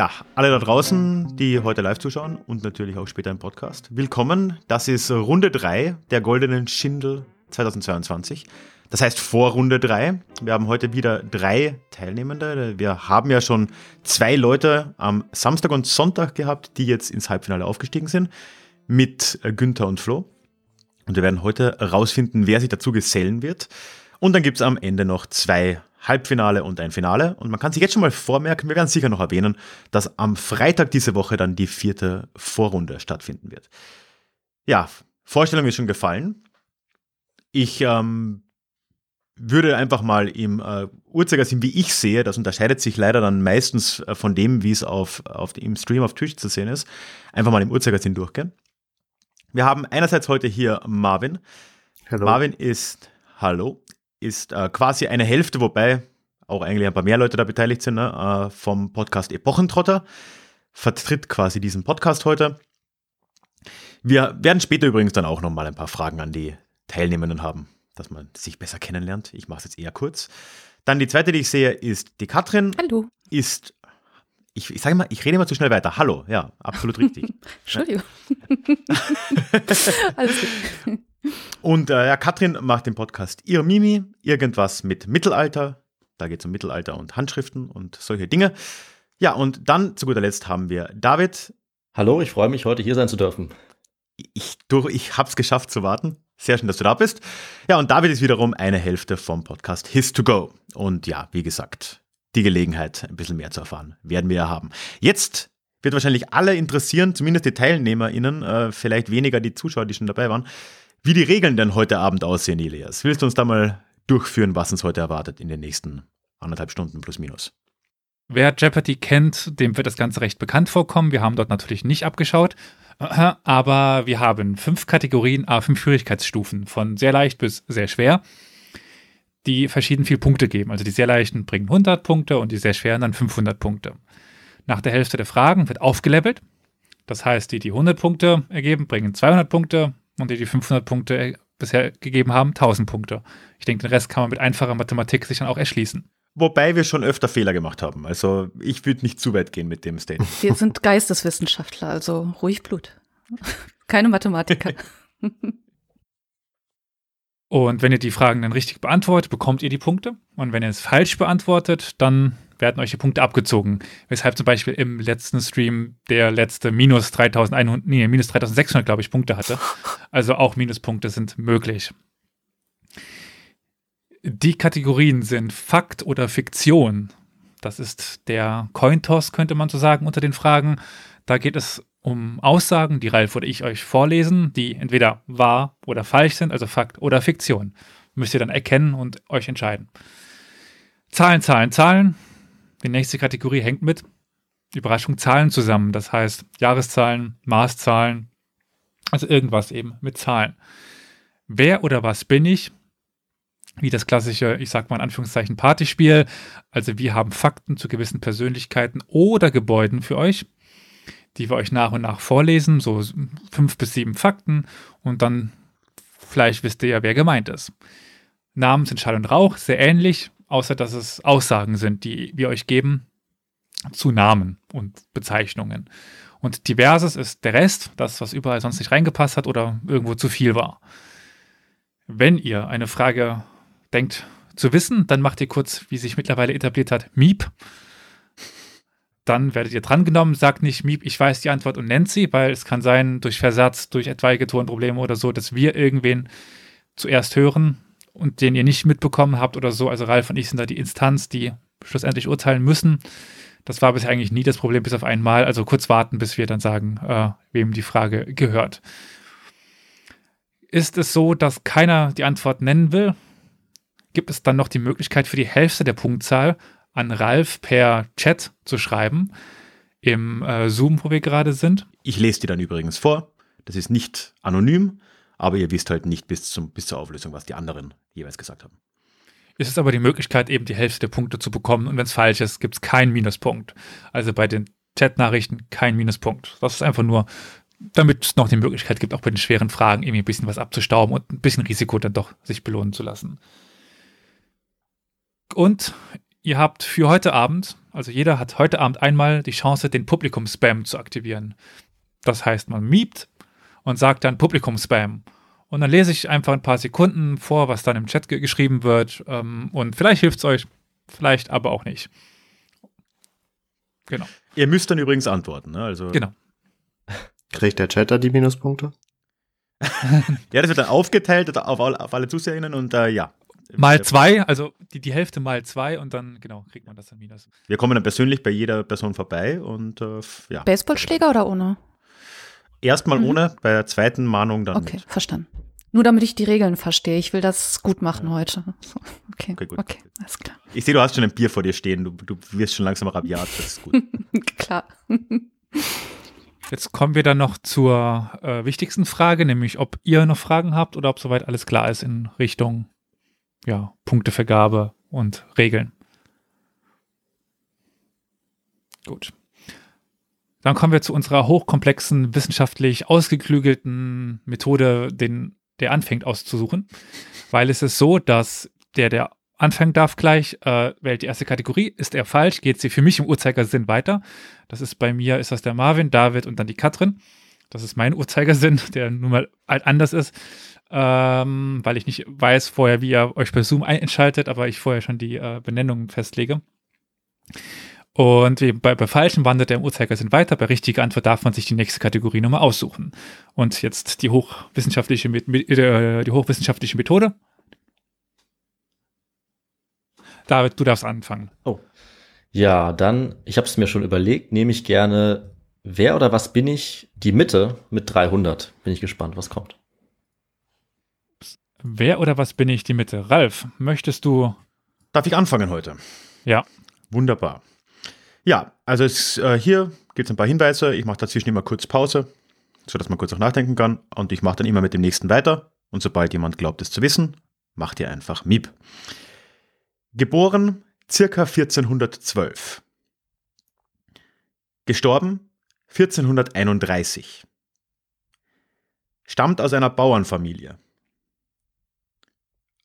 Ja, alle da draußen, die heute live zuschauen und natürlich auch später im Podcast. Willkommen. Das ist Runde 3 der Goldenen Schindel 2022. Das heißt vor Runde 3. Wir haben heute wieder drei Teilnehmende. Wir haben ja schon zwei Leute am Samstag und Sonntag gehabt, die jetzt ins Halbfinale aufgestiegen sind. Mit Günther und Flo. Und wir werden heute herausfinden, wer sich dazu gesellen wird. Und dann gibt es am Ende noch zwei Halbfinale und ein Finale. Und man kann sich jetzt schon mal vormerken, wir werden sicher noch erwähnen, dass am Freitag diese Woche dann die vierte Vorrunde stattfinden wird. Ja, Vorstellung ist schon gefallen. Ich ähm, würde einfach mal im äh, Uhrzeigersinn, wie ich sehe, das unterscheidet sich leider dann meistens äh, von dem, wie es auf, auf, im Stream auf Twitch zu sehen ist, einfach mal im Uhrzeigersinn durchgehen. Wir haben einerseits heute hier Marvin. Hallo. Marvin ist, hallo, ist äh, quasi eine Hälfte, wobei auch eigentlich ein paar mehr Leute da beteiligt sind, ne, äh, vom Podcast Epochentrotter. Vertritt quasi diesen Podcast heute. Wir werden später übrigens dann auch nochmal ein paar Fragen an die Teilnehmenden haben, dass man sich besser kennenlernt. Ich mache es jetzt eher kurz. Dann die zweite, die ich sehe, ist die Katrin. Hallo. Ist, ich, ich sage mal, ich rede immer zu schnell weiter. Hallo, ja, absolut richtig. Entschuldigung. Alles gut. Und äh, ja, Katrin macht den Podcast Ihr Mimi, irgendwas mit Mittelalter. Da geht es um Mittelalter und Handschriften und solche Dinge. Ja, und dann zu guter Letzt haben wir David. Hallo, ich freue mich, heute hier sein zu dürfen. Ich, durch, ich habe es geschafft zu warten. Sehr schön, dass du da bist. Ja, und David ist wiederum eine Hälfte vom Podcast His to Go. Und ja, wie gesagt, die Gelegenheit, ein bisschen mehr zu erfahren, werden wir ja haben. Jetzt wird wahrscheinlich alle interessieren, zumindest die TeilnehmerInnen, äh, vielleicht weniger die Zuschauer, die schon dabei waren wie die Regeln denn heute Abend aussehen, Elias. Willst du uns da mal durchführen, was uns heute erwartet in den nächsten anderthalb Stunden plus minus? Wer Jeopardy kennt, dem wird das Ganze recht bekannt vorkommen. Wir haben dort natürlich nicht abgeschaut, aber wir haben fünf Kategorien, a fünf Schwierigkeitsstufen, von sehr leicht bis sehr schwer, die verschieden viel Punkte geben. Also die sehr leichten bringen 100 Punkte und die sehr schweren dann 500 Punkte. Nach der Hälfte der Fragen wird aufgelevelt. Das heißt, die, die 100 Punkte ergeben, bringen 200 Punkte, und die die 500 Punkte bisher gegeben haben, 1000 Punkte. Ich denke, den Rest kann man mit einfacher Mathematik sich dann auch erschließen. Wobei wir schon öfter Fehler gemacht haben. Also ich würde nicht zu weit gehen mit dem Statement. Wir sind Geisteswissenschaftler, also ruhig Blut. Keine Mathematiker. Und wenn ihr die Fragen dann richtig beantwortet, bekommt ihr die Punkte. Und wenn ihr es falsch beantwortet, dann werden euch die Punkte abgezogen. Weshalb zum Beispiel im letzten Stream der letzte minus 3100, nee, minus 3600, glaube ich, Punkte hatte. Also auch Minuspunkte sind möglich. Die Kategorien sind Fakt oder Fiktion. Das ist der Cointoss, könnte man so sagen, unter den Fragen. Da geht es um Aussagen, die Ralf oder ich euch vorlesen, die entweder wahr oder falsch sind, also Fakt oder Fiktion. Müsst ihr dann erkennen und euch entscheiden. Zahlen, Zahlen, Zahlen. Die nächste Kategorie hängt mit Überraschung Zahlen zusammen. Das heißt Jahreszahlen, Maßzahlen, also irgendwas eben mit Zahlen. Wer oder was bin ich? Wie das klassische, ich sag mal in Anführungszeichen, Partyspiel. Also wir haben Fakten zu gewissen Persönlichkeiten oder Gebäuden für euch, die wir euch nach und nach vorlesen, so fünf bis sieben Fakten und dann vielleicht wisst ihr ja, wer gemeint ist. Namen sind Schall und Rauch, sehr ähnlich, außer dass es Aussagen sind, die wir euch geben zu Namen und Bezeichnungen. Und diverses ist der Rest, das, was überall sonst nicht reingepasst hat oder irgendwo zu viel war. Wenn ihr eine Frage denkt zu wissen, dann macht ihr kurz, wie sich mittlerweile etabliert hat, Miep. Dann werdet ihr drangenommen, sagt nicht Miep, ich weiß die Antwort und nennt sie, weil es kann sein, durch Versatz, durch etwaige Tonprobleme oder so, dass wir irgendwen zuerst hören und den ihr nicht mitbekommen habt oder so. Also Ralf und ich sind da die Instanz, die schlussendlich urteilen müssen. Das war bisher eigentlich nie das Problem, bis auf einmal. Also kurz warten, bis wir dann sagen, äh, wem die Frage gehört. Ist es so, dass keiner die Antwort nennen will? Gibt es dann noch die Möglichkeit für die Hälfte der Punktzahl an Ralf per Chat zu schreiben im äh, Zoom, wo wir gerade sind? Ich lese die dann übrigens vor. Das ist nicht anonym aber ihr wisst halt nicht bis, zum, bis zur Auflösung, was die anderen jeweils gesagt haben. Es ist aber die Möglichkeit, eben die Hälfte der Punkte zu bekommen und wenn es falsch ist, gibt es keinen Minuspunkt. Also bei den Chat-Nachrichten kein Minuspunkt. Das ist einfach nur, damit es noch die Möglichkeit gibt, auch bei den schweren Fragen irgendwie ein bisschen was abzustauben und ein bisschen Risiko dann doch sich belohnen zu lassen. Und ihr habt für heute Abend, also jeder hat heute Abend einmal die Chance, den Publikum-Spam zu aktivieren. Das heißt, man miebt und sagt dann Publikum-Spam. Und dann lese ich einfach ein paar Sekunden vor, was dann im Chat ge geschrieben wird. Ähm, und vielleicht hilft es euch, vielleicht aber auch nicht. Genau. Ihr müsst dann übrigens antworten. Ne? Also, Genau. Kriegt der Chatter die Minuspunkte? Ja, das wird dann aufgeteilt auf, auf alle ZuseherInnen und äh, ja. Mal zwei, also die, die Hälfte mal zwei und dann, genau, kriegt man das dann minus. Wir kommen dann persönlich bei jeder Person vorbei und äh, ja. Baseballschläger oder ohne? Erstmal Mhm. ohne, bei der zweiten Mahnung dann Okay, mit. verstanden. Nur damit ich die Regeln verstehe. Ich will das gut machen heute. So, Okay, Okay, gut. okay, alles klar. Ich sehe, du hast schon ein Bier vor dir stehen. Du, du wirst schon langsam rabiat. Das ist gut. klar. Jetzt kommen wir dann noch zur äh, wichtigsten Frage, nämlich ob ihr noch Fragen habt oder ob soweit alles klar ist in Richtung ja, Punktevergabe und Regeln. Gut. Dann kommen wir zu unserer hochkomplexen, wissenschaftlich ausgeklügelten Methode, den der anfängt auszusuchen. Weil es ist so, dass der, der anfangen darf gleich, äh, wählt die erste Kategorie. Ist er falsch, geht sie für mich im Uhrzeigersinn weiter. Das ist bei mir, ist das der Marvin, David und dann die Katrin. Das ist mein Uhrzeigersinn, der nun mal halt anders ist, ähm, weil ich nicht weiß vorher, wie ihr euch bei Zoom einschaltet, aber ich vorher schon die äh, Benennungen festlege. Und bei, bei falschen wandert der im Uhrzeigersinn weiter. Bei richtiger Antwort darf man sich die nächste Kategorie nochmal aussuchen. Und jetzt die hochwissenschaftliche, äh, die hochwissenschaftliche Methode. David, du darfst anfangen. Ja, dann, ich habe es mir schon überlegt, nehme ich gerne, wer oder was bin ich? Die Mitte mit 300. Bin ich gespannt, was kommt. Wer oder was bin ich die Mitte? Ralf, möchtest du? Darf ich anfangen heute? Ja. Wunderbar. Ja, also es, äh, hier gibt es ein paar Hinweise. Ich mache dazwischen immer kurz Pause, sodass man kurz auch nachdenken kann. Und ich mache dann immer mit dem nächsten weiter. Und sobald jemand glaubt, es zu wissen, macht ihr einfach Miep. Geboren circa 1412. Gestorben 1431. Stammt aus einer Bauernfamilie.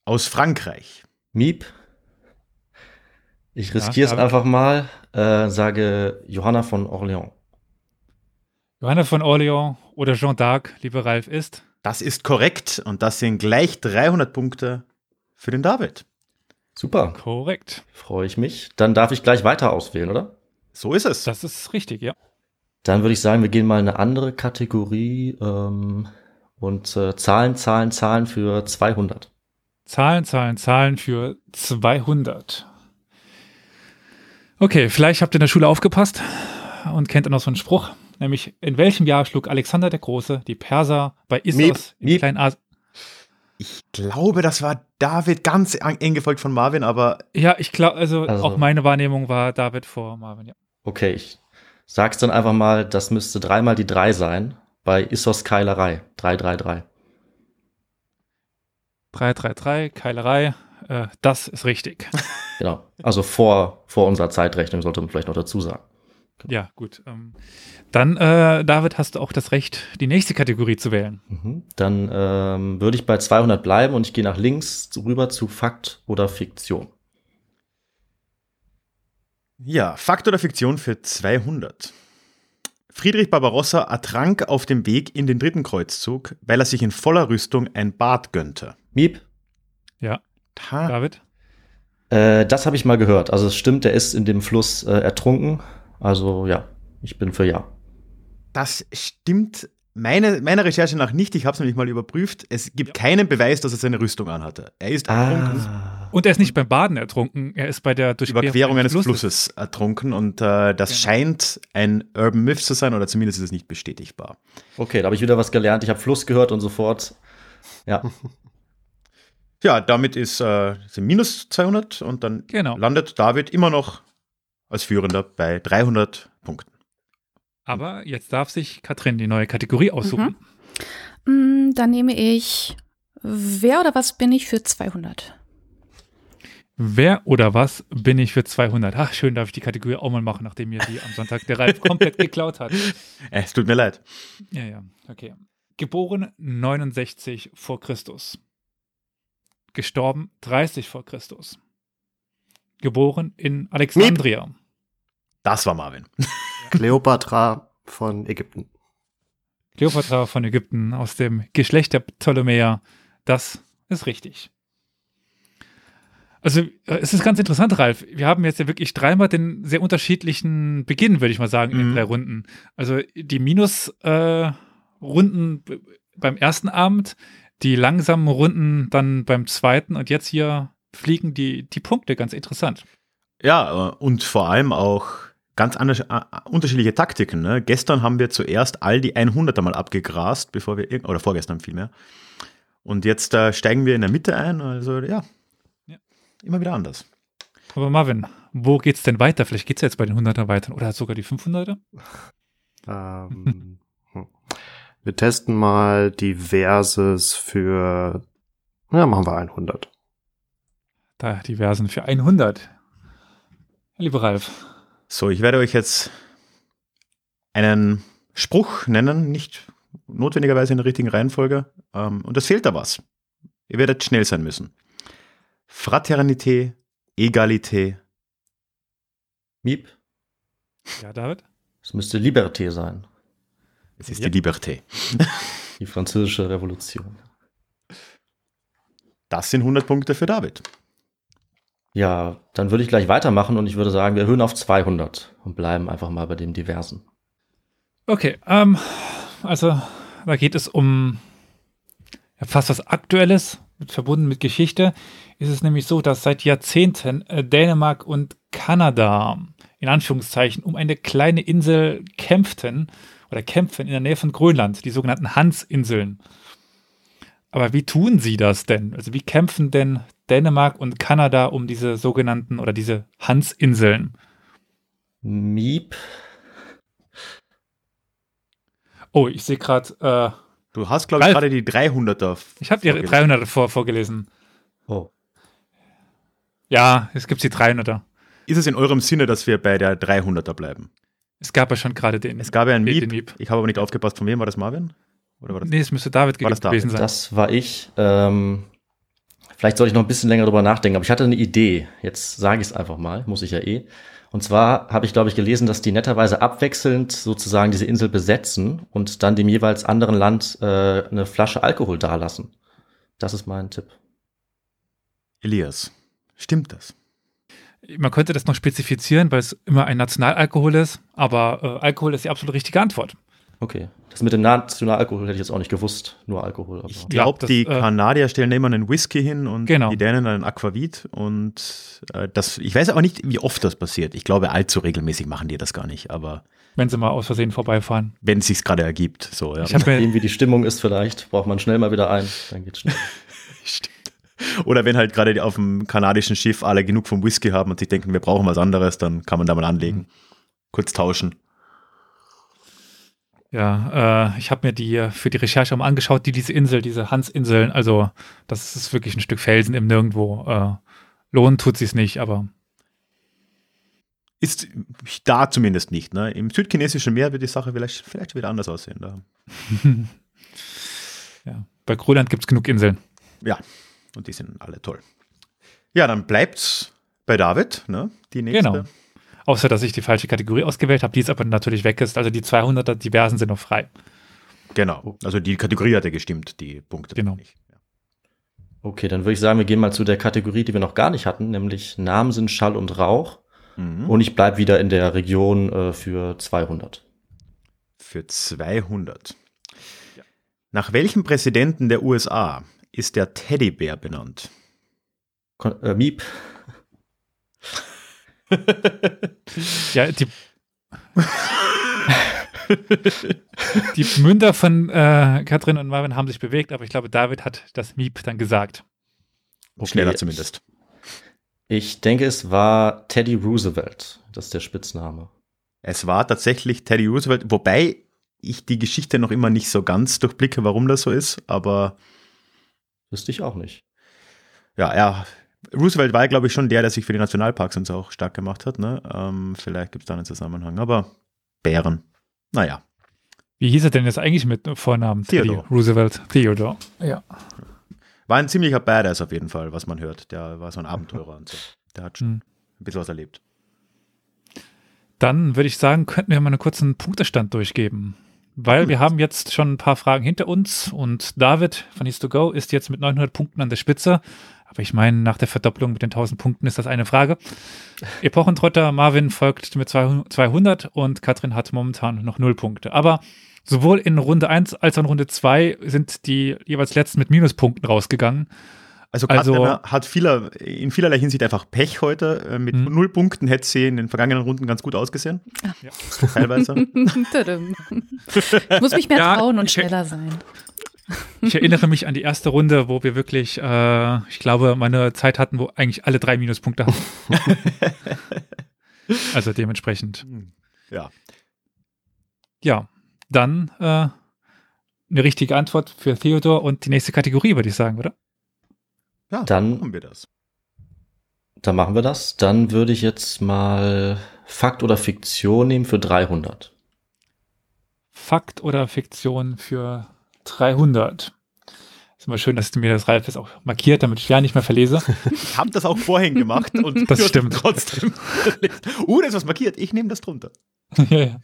Aus Frankreich. Miep. Ich riskiere es David. einfach mal, äh, sage Johanna von Orléans. Johanna von Orleans oder Jean d'Arc, lieber Ralf, ist? Das ist korrekt und das sind gleich 300 Punkte für den David. Super, Korrekt. freue ich mich. Dann darf ich gleich weiter auswählen, oder? So ist es. Das ist richtig, ja. Dann würde ich sagen, wir gehen mal in eine andere Kategorie ähm, und äh, Zahlen, Zahlen, Zahlen für 200. Zahlen, Zahlen, Zahlen für 200. Okay, vielleicht habt ihr in der Schule aufgepasst und kennt ihr noch so einen Spruch, nämlich in welchem Jahr schlug Alexander der Große die Perser bei Issos in. Kleinasien? Ich glaube, das war David ganz eng eng gefolgt von Marvin, aber Ja, ich glaube, also, Also- auch meine Wahrnehmung war David vor Marvin, ja. Okay, ich sag's dann einfach mal, das müsste dreimal die drei sein bei Issos Keilerei. 333. 333, Keilerei, äh, das ist richtig. Genau. Also vor, vor unserer Zeitrechnung sollte man vielleicht noch dazu sagen. ja, gut. Ähm, dann, äh, David, hast du auch das Recht, die nächste Kategorie zu wählen. Mhm. Dann ähm, würde ich bei 200 bleiben und ich gehe nach links rüber zu Fakt oder Fiktion. ja, Fakt oder Fiktion für 200. Friedrich Barbarossa ertrank auf dem Weg in den dritten Kreuzzug, weil er sich in voller Rüstung ein Bad gönnte. Miep, Ha, David? äh, das habe ich mal gehört. Also es stimmt, der ist in dem Fluss äh, ertrunken. Also ja, ich bin für ja. das stimmt meine, meiner Recherche nach nicht. Ich habe es nämlich mal überprüft. Es gibt keinen Beweis, dass er seine Rüstung anhatte. Er ist ertrunken. Ah, Und er ist nicht beim Baden ertrunken, er ist bei der Durchquerung Überquerung eines Flusses. Flusses ertrunken und äh, das Genau. scheint ein Urban Myth zu sein oder zumindest ist es nicht bestätigbar. okay, da habe ich wieder was gelernt. Ich habe Fluss gehört und sofort. Ja, Ja, damit ist äh, sind minus 200 und dann Genau. landet David immer noch als Führender bei 300 Punkten. Aber jetzt darf sich Katrin die neue Kategorie aussuchen. Mm, Dann nehme ich, wer oder was bin ich für 200? Wer oder was bin ich für 200? Ach, schön darf ich die Kategorie auch mal machen, nachdem mir die am Sonntag der Ralf komplett geklaut hat. Es tut mir leid. Ja, ja, okay. Geboren 69 vor Christus. Gestorben 30 vor Christus. geboren in Alexandria. Das war Marvin. Kleopatra von Ägypten. Kleopatra von Ägypten aus dem Geschlecht der Ptolemäer. Das ist richtig. Also äh, es ist ganz interessant, Ralf. Wir haben jetzt ja wirklich dreimal den sehr unterschiedlichen Beginn, würde ich mal sagen, in den Mhm. drei Runden. Also die Minus-Runden b- beim ersten Abend, die langsamen Runden dann beim zweiten und jetzt hier fliegen die, die Punkte ganz interessant. Ja, äh, und vor allem auch ganz anders, äh, unterschiedliche Taktiken. Ne? Gestern haben wir zuerst all die 100er mal abgegrast, bevor wir, oder vorgestern vielmehr. Und jetzt äh, steigen wir in der Mitte ein. Also ja, Ja. immer wieder anders. Aber Marvin, wo geht's denn weiter? Vielleicht geht's ja jetzt bei den 100er weiter oder sogar die 500er? Ähm, hm. Wir testen mal Diverses für, ja, machen wir 100. Da diversen für 100. Lieber Ralf, So, ich werde euch jetzt einen Spruch nennen, nicht notwendigerweise in der richtigen Reihenfolge. Ähm, und es fehlt da was. Ihr werdet schnell sein müssen. Fraternité, Egalité, Miep, ja, David? es müsste Liberté sein. Es ist Ja. die Liberté. Die französische Revolution. Das sind 100 Punkte für David. Ja, dann würde ich gleich weitermachen und ich würde sagen, wir erhöhen auf 200 und bleiben einfach mal bei dem Diversen. Okay, ähm, also da geht es um ja, fast was Aktuelles, mit, verbunden mit Geschichte. Ist es nämlich so, dass seit Jahrzehnten äh, Dänemark und Kanada in Anführungszeichen um eine kleine Insel kämpften oder kämpfen in der Nähe von Grönland, die sogenannten Hansinseln. Aber wie tun sie das denn? Also wie kämpfen denn Dänemark und Kanada um diese sogenannten oder diese Hansinseln? Miep, Oh, ich sehe gerade, äh, Du hast, glaube ich, gerade die 300er. ich habe die vorgelesen. 300 vor, vorgelesen. oh, Ja, es gibt die 300er. Ist es in eurem Sinne, dass wir bei der 300er bleiben? Es gab ja schon gerade den. Es gab ja einen den- Miep. den Miep. Ich habe aber nicht aufgepasst. Von wem war das, Marvin? Oder war das? Nee, es müsste David War das David? gewesen sein. das war ich. Ähm, vielleicht soll ich noch ein bisschen länger drüber nachdenken, aber ich hatte eine Idee. Jetzt sage ich es einfach mal, muss ich ja eh. Und zwar habe ich, glaube ich, gelesen, dass die netterweise abwechselnd sozusagen diese Insel besetzen und dann dem jeweils anderen Land äh, eine Flasche Alkohol dalassen. Das ist mein Tipp. Elias. Stimmt das? Man könnte das noch spezifizieren, weil es immer ein Nationalalkohol ist, aber äh, Alkohol ist die absolut richtige Antwort. Okay. Das mit dem Nationalalkohol hätte ich jetzt auch nicht gewusst. Nur Alkohol. Aber Ich Ja, glaube, das, die äh, Kanadier stellen immer einen Whisky hin und Genau. die Dänen einen Aquavit. Und äh, das, ich weiß aber nicht, wie oft das passiert. Ich glaube, allzu regelmäßig machen die das gar nicht. Aber Wenn sie mal aus Versehen vorbeifahren. wenn es sich gerade ergibt, so, ja. Ich habe mir, Dem, wie die Stimmung ist vielleicht, braucht man schnell mal wieder ein. Dann geht's schnell. Stimmt. Oder wenn halt gerade auf dem kanadischen Schiff alle genug vom Whisky haben und sich denken, wir brauchen was anderes, dann kann man da mal anlegen. Kurz tauschen. ja, äh, ich habe mir die äh, für die Recherche auch mal angeschaut, die diese Insel, diese Hansinseln, also das ist wirklich ein Stück Felsen im Nirgendwo. Äh, lohnen tut sie es nicht, aber Ist da zumindest nicht. Ne? Im südchinesischen Meer wird die Sache vielleicht, vielleicht wieder anders aussehen. Da. ja, bei Grönland gibt es genug Inseln. Ja, und die sind alle toll. Ja, dann bleibt's bei David, ne? Die nächste. Genau. Außer, dass ich die falsche Kategorie ausgewählt habe, die jetzt aber natürlich weg ist. Also die 200er diversen sind noch frei. Genau. Also die Kategorie hatte gestimmt, die Punkte Genau. nicht. Ja. Okay, dann würde ich sagen, wir gehen mal zu der Kategorie, die wir noch gar nicht hatten, nämlich Namen sind Schall und Rauch. Mhm. Und ich bleib wieder in der Region äh, für 200. Für 200. Nach welchem Präsidenten der USA ist der Teddybär benannt? Kon äh, Miep, Ja, die, die Münder von äh, Katrin und Marvin haben sich bewegt, aber ich glaube, David hat das Miep dann gesagt. Okay. Schneller zumindest. ich denke, es war Teddy Roosevelt. Das ist der Spitzname. Es war tatsächlich Teddy Roosevelt, wobei ich die Geschichte noch immer nicht so ganz durchblicke, warum das so ist, aber Wüsste ich auch nicht. ja, er, Roosevelt war, glaube ich, schon der, der sich für die Nationalparks und so auch stark gemacht hat. Ne? Ähm, vielleicht gibt es da einen Zusammenhang, aber Bären. Naja, Wie hieß er denn jetzt eigentlich mit Vornamen? Teddy Theodore. Roosevelt. Theodore. Ja. war ein ziemlicher Badass auf jeden Fall, was man hört. Der war so ein Abenteurer und so. Der hat schon. Hm. ein bisschen was erlebt. Dann würde ich sagen, könnten wir mal einen kurzen Punktestand durchgeben. Weil wir haben jetzt schon ein paar Fragen hinter uns und David von East to Go ist jetzt mit 900 Punkten an der Spitze. Aber ich meine, nach der Verdopplung mit den 1000 Punkten ist das eine Frage. Epochentrotter Marvin folgt mit 200 und Katrin hat momentan noch 0 Punkte. Aber sowohl in Runde 1 als auch in Runde 2 sind die jeweils letzten mit Minuspunkten rausgegangen. Also Also- hat vieler, in vielerlei Hinsicht einfach Pech heute. Äh, Mit Mhm. null Punkten hätte sie in den vergangenen Runden ganz gut ausgesehen. Ja. Teilweise. Ich muss mich mehr Ja, trauen und schneller sein. Ich erinnere mich an die erste Runde, wo wir wirklich, äh, ich glaube, meine Zeit hatten, wo eigentlich alle drei Minuspunkte hatten. also dementsprechend. ja. Ja, dann äh, eine richtige Antwort für Theodor und die nächste Kategorie, würde ich sagen, oder? Ja, Dann- machen wir das. Dann machen wir das. Dann würde ich jetzt mal Fakt oder Fiktion nehmen für 300. Fakt oder Fiktion für 300. Ist immer schön, dass du mir das Ralf jetzt auch markiert, damit ich ja nicht mehr verlese. Ich habe das auch vorhin gemacht und Das stimmt. trotzdem. uh, da ist was markiert. Ich nehme das drunter. ja, ja.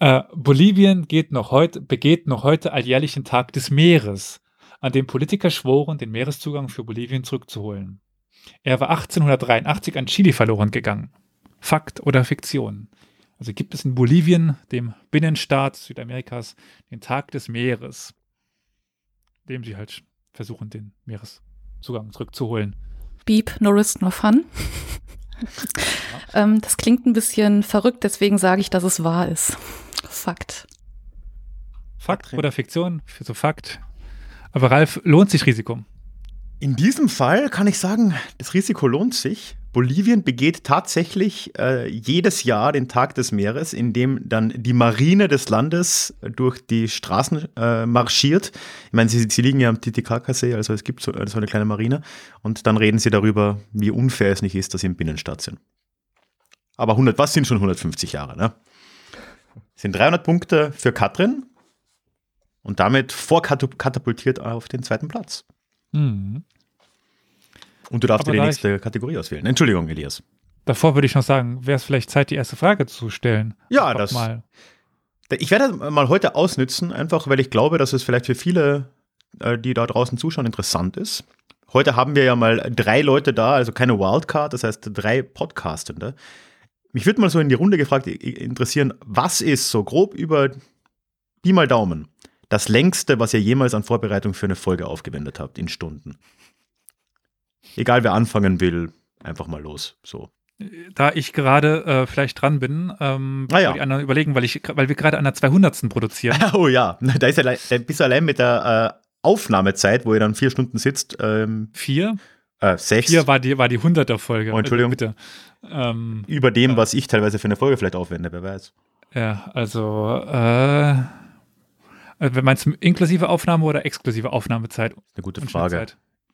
Äh, Bolivien geht noch heute, begeht noch heute alljährlichen Tag des Meeres, an dem Politiker schworen, den Meereszugang für Bolivien zurückzuholen. Er war 1883 an Chile verloren gegangen. Fakt oder Fiktion? Also gibt es in Bolivien, dem Binnenstaat Südamerikas, den Tag des Meeres, dem sie halt versuchen, den Meereszugang zurückzuholen. Beep, no risk, no fun. ähm, das klingt ein bisschen verrückt, deswegen sage ich, dass es wahr ist. Fakt. Fakt oder Fiktion? Für so Fakt. Aber Ralf, lohnt sich Risiko? In diesem Fall kann ich sagen, das Risiko lohnt sich. Bolivien begeht tatsächlich äh, jedes Jahr den Tag des Meeres, in dem dann die Marine des Landes durch die Straßen äh, marschiert. Ich meine, sie, sie liegen ja am Titicacasee, also es gibt so, so eine kleine Marine. Und dann reden sie darüber, wie unfair es nicht ist, dass sie im Binnenstaat sind. Aber 100, was sind schon 150 Jahre, ne? Sind 300 Punkte für Katrin und damit vorkatapultiert auf den zweiten Platz. Mhm. Und du darfst Aber dir die nächste Kategorie auswählen. Entschuldigung, Elias. Davor würde ich noch sagen, wäre es vielleicht Zeit, die erste Frage zu stellen. Ja, Einfach das. mal. Ich werde mal heute ausnützen, einfach weil ich glaube, dass es vielleicht für viele, äh, die da draußen zuschauen, interessant ist. Heute haben wir ja mal drei Leute da, also keine Wildcard, das heißt drei Podcastende. Mich würde mal so in die Runde gefragt interessieren, was ist so grob über Pi mal Daumen das längste, was ihr jemals an Vorbereitung für eine Folge aufgewendet habt in Stunden? Egal wer anfangen will, einfach mal los. So. Da ich gerade äh, vielleicht dran bin, ähm, Ah ja. die anderen überlegen, weil, ich, weil wir gerade an der 200. produzieren. Oh ja, da ist allein, da bist du allein mit der äh, Aufnahmezeit, wo ihr dann vier Stunden sitzt, ähm, Vier? äh, sechs Vier war die, war die 100er Folge. Oh, Entschuldigung. Also bitte. Ähm, über dem, was ich teilweise für eine Folge vielleicht aufwende, wer weiß. ja, also, äh, meinst du inklusive Aufnahme oder exklusive Aufnahmezeit? Eine gute Frage.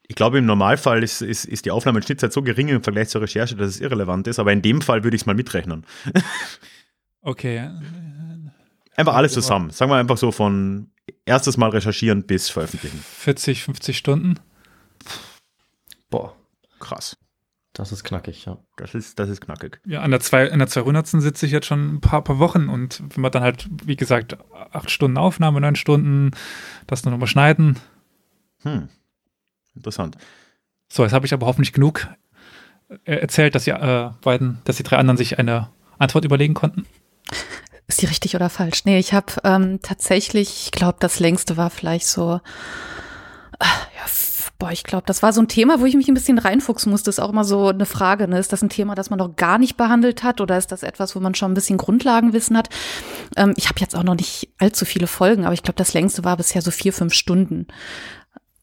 Ich glaube, im Normalfall ist, ist, ist die Aufnahme- und Schnittzeit so gering im Vergleich zur Recherche, dass es irrelevant ist, aber in dem Fall würde ich es mal mitrechnen. Okay. Einfach alles zusammen. Sagen wir einfach so von erstes Mal recherchieren bis veröffentlichen. 40, 50 Stunden. Boah, Krass. Das ist knackig, ja. Das ist, das ist knackig. Ja, an der, zwei, an der 200. sitze ich jetzt schon ein paar, paar Wochen und wenn man dann halt, wie gesagt, acht Stunden Aufnahme, neun Stunden, das nur noch mal schneiden. Hm. Interessant. So, jetzt habe ich aber hoffentlich genug äh, erzählt, dass die äh, beiden, dass die drei anderen sich eine Antwort überlegen konnten. Ist die richtig oder falsch? Nee, ich habe ähm, tatsächlich, ich glaube, das längste war vielleicht so, ah, ja, boah, ich glaube, das war so ein Thema, wo ich mich ein bisschen reinfuchsen musste. Ist auch immer so eine Frage, ne? Ist das ein Thema, das man noch gar nicht behandelt hat oder ist das etwas, wo man schon ein bisschen Grundlagenwissen hat? Ähm, ich habe jetzt auch noch nicht allzu viele Folgen, aber ich glaube, das längste war bisher so vier, fünf Stunden.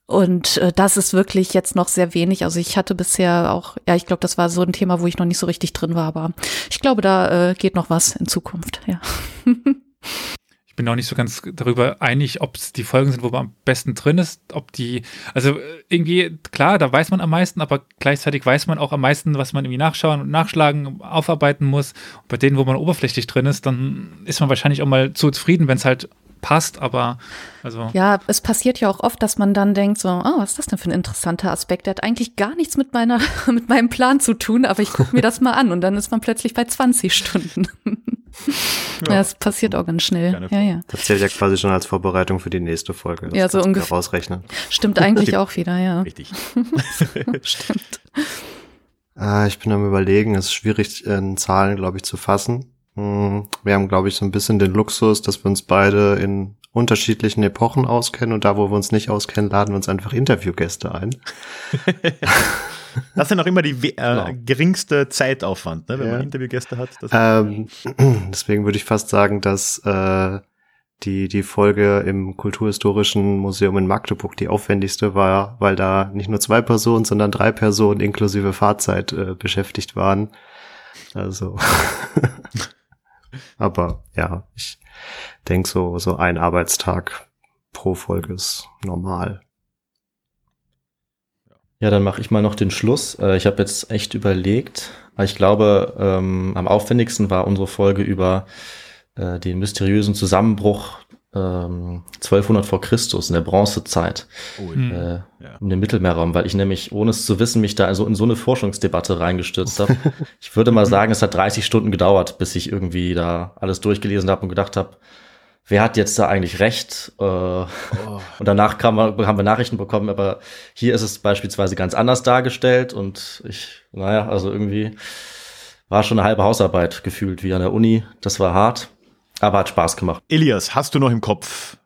Und äh, das ist wirklich jetzt noch sehr wenig. Also ich hatte bisher auch, ja, ich glaube, das war so ein Thema, wo ich noch nicht so richtig drin war, aber ich glaube, da äh, geht noch was in Zukunft, ja. Bin auch nicht so ganz darüber einig, ob es die Folgen sind, wo man am besten drin ist, ob die, also äh, irgendwie, klar, da weiß man am meisten, aber gleichzeitig weiß man auch am meisten, was man irgendwie nachschauen und nachschlagen, aufarbeiten muss. Und bei denen, wo man oberflächlich drin ist, dann ist man wahrscheinlich auch mal zu zufrieden, wenn es halt passt, aber also. Ja, es passiert ja auch oft, dass man dann denkt so, oh, was ist das denn für ein interessanter Aspekt? Der hat eigentlich gar nichts mit meiner, mit meinem Plan zu tun, aber ich gucke mir das mal an und dann ist man plötzlich bei 20 Stunden. ja, das passiert auch ganz schnell. Ja, ja. Das zählt ja quasi schon als Vorbereitung für die nächste Folge. Das Ja, so ungefähr. Rausrechnen. Stimmt eigentlich auch wieder, ja. Richtig. Stimmt. Äh, ich bin am überlegen, es ist schwierig in Zahlen, glaube ich, zu fassen. Hm, Wir haben, glaube ich, so ein bisschen den Luxus, dass wir uns beide in unterschiedlichen Epochen auskennen und da, wo wir uns nicht auskennen, laden wir uns einfach Interviewgäste ein. Das ist dann auch immer die äh, Genau. geringste Zeitaufwand, ne, wenn Ja. man Interviewgäste hat. Ähm, deswegen würde ich fast sagen, dass äh, die, die Folge im Kulturhistorischen Museum in Magdeburg die aufwendigste war, weil da nicht nur zwei Personen, sondern drei Personen inklusive Fahrzeit äh, beschäftigt waren. Also. Aber ja, ich denke so, so ein Arbeitstag pro Folge ist normal. Ja, dann mache ich mal noch den Schluss. Äh, Ich habe jetzt echt überlegt. Ich glaube, ähm, am aufwendigsten war unsere Folge über äh, den mysteriösen Zusammenbruch ähm, 1200 vor Christus in der Bronzezeit oh, äh, Ja. in dem Mittelmeerraum, weil ich nämlich, ohne es zu wissen, mich da also in so eine Forschungsdebatte reingestürzt habe. ich würde mal sagen, es hat 30 Stunden gedauert, bis ich irgendwie da alles durchgelesen habe und gedacht habe, wer hat jetzt da eigentlich recht? Äh, Oh. und danach kam, haben wir Nachrichten bekommen, aber hier ist es beispielsweise ganz anders dargestellt und ich, naja, also irgendwie war schon eine halbe Hausarbeit gefühlt wie an der Uni. Das war hart, aber hat Spaß gemacht. Elias, hast du noch im Kopf?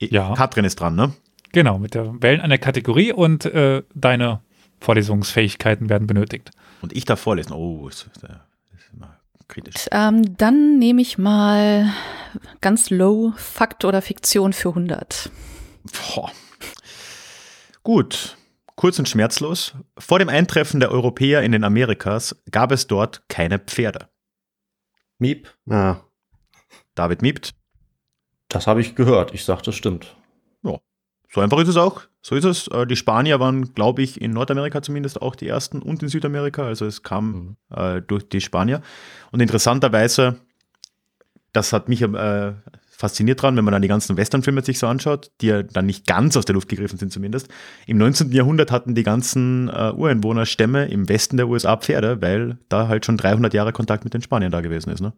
I- Ja. Katrin ist dran, ne? Genau, mit der Wellen an der Kategorie und äh, deine Vorlesungsfähigkeiten werden benötigt. Und ich darf vorlesen. Oh, ist, ist, ist immer kritisch. Ähm, dann nehme ich mal ganz low Fakt oder Fiktion für 100. Boah. Gut, kurz und schmerzlos. Vor dem Eintreffen der Europäer in den Amerikas gab es dort keine Pferde. Miep, Ja, David miebt. das habe ich gehört. Ich sag, das stimmt. So einfach ist es auch. So ist es. Äh, Die Spanier waren, glaube ich, in Nordamerika zumindest auch die ersten und in Südamerika. Also es kam Mhm. äh, durch die Spanier. Und interessanterweise, das hat mich äh, fasziniert dran, wenn man dann die ganzen Westernfilme sich so anschaut, die ja dann nicht ganz aus der Luft gegriffen sind zumindest. Im 19. Jahrhundert hatten die ganzen äh, Ureinwohnerstämme im Westen der USA Pferde, weil da halt schon 300 Jahre Kontakt mit den Spaniern da gewesen ist. Ne?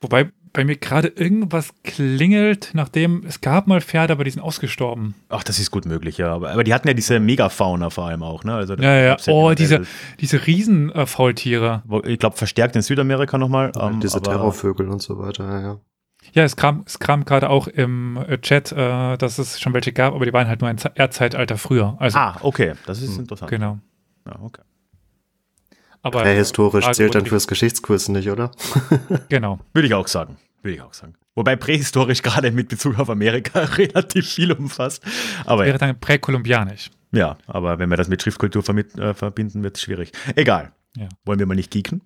Wobei bei mir gerade irgendwas klingelt, nachdem es gab mal Pferde, aber die sind ausgestorben. Ach, das ist gut möglich, ja. Aber, aber die hatten ja diese Megafauna vor allem auch. Ne? Also, Ja, ja. Oh, diese, diese Riesen-Faultiere. Wo- Ich glaube, verstärkt in Südamerika nochmal. ähm, diese aber- Terrorvögel und so weiter, ja, ja. Ja, es kam, es kam gerade auch im äh, Chat, äh, dass es schon welche gab, aber die waren halt nur ein Ze- Erdzeitalter früher. Also, Ah, okay, das ist Hm, interessant. genau. Ja, okay. Aber Prähistorisch zählt dann fürs Geschichtsquiz nicht, oder? Genau. Würde ich auch sagen. Würde ich auch sagen. Wobei prähistorisch gerade mit Bezug auf Amerika relativ viel umfasst. Aber Wäre dann präkolumbianisch. ja, aber wenn wir das mit Schriftkultur äh, verbinden, wird es schwierig. Egal. Ja. Wollen wir mal nicht geeken,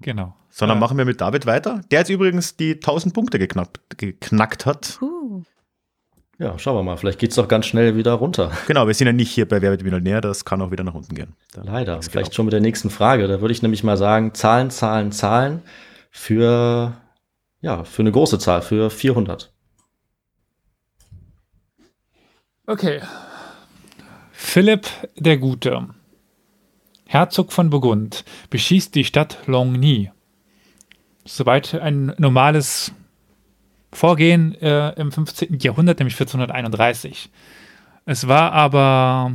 Genau. sondern Äh, machen wir mit David weiter, der jetzt übrigens die 1000 Punkte geknackt, geknackt hat. Puh. Ja, schauen wir mal. Vielleicht geht's doch ganz schnell wieder runter. Genau, wir sind ja nicht hier bei Wer wird Millionär, das kann auch wieder nach unten gehen. Da- Leider. Ist Vielleicht genau. schon mit der nächsten Frage. Da würde ich nämlich mal sagen, Zahlen, Zahlen, Zahlen für, ja, für eine große Zahl, für 400. Okay. Philipp der Gute, Herzog von Burgund, beschießt die Stadt Longny. Soweit ein normales Vorgehen äh, im 15. Jahrhundert, nämlich 1431. Es war aber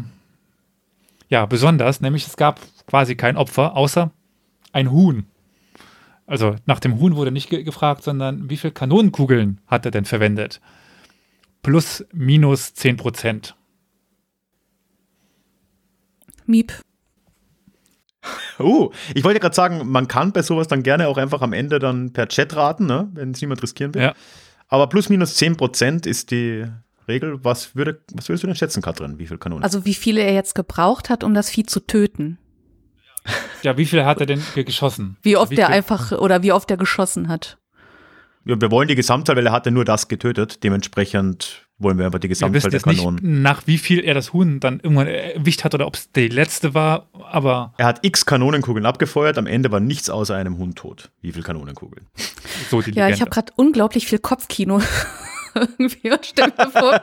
ja besonders, nämlich es gab quasi kein Opfer, außer ein Huhn. Also nach dem Huhn wurde nicht ge gefragt, sondern wie viele Kanonenkugeln hat er denn verwendet? Plus, minus 10 Prozent. Miep. Uh, ich wollte gerade sagen, man kann bei sowas dann gerne auch einfach am Ende dann per Chat raten, ne? wenn es niemand riskieren will. Ja. Aber plus minus 10% ist die Regel. Was, würde, was würdest du denn schätzen, Katrin? Wie viel Kanonen? Also wie viele er jetzt gebraucht hat, um das Vieh zu töten. Ja, wie viel hat er denn ge- geschossen? Wie oft Wie er einfach oder wie oft er geschossen hat. ja, wir wollen die Gesamtzahl, weil er hatte nur das getötet. Dementsprechend wollen wir einfach die wissen der jetzt nicht, Kanonen. nach wie viel er das Huhn dann irgendwann erwischt hat oder ob es die letzte war, aber Er hat x Kanonenkugeln abgefeuert, am Ende war nichts außer einem Hund tot. Wie viele Kanonenkugeln? so die Ja, Legende. ich habe gerade unglaublich viel Kopfkino. Irgendwie, und stell mir vor,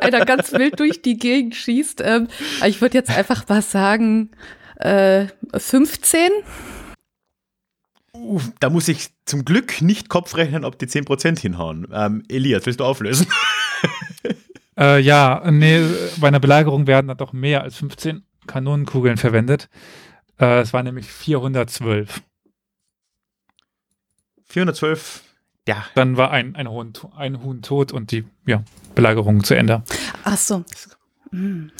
einer ganz wild durch die Gegend schießt. Ähm, ich würde jetzt einfach mal sagen, äh, 15? Uff, da muss ich zum Glück nicht Kopf rechnen, ob die 10% hinhauen. Ähm, Elias, willst du auflösen? Äh, ja, nee, bei einer Belagerung werden dann doch mehr als 15 Kanonenkugeln verwendet. Äh, es waren nämlich 412. 412, ja, Dann war ein, ein, Huhn, ein Huhn tot und die ja, Belagerung zu Ende. Ach so. Hm.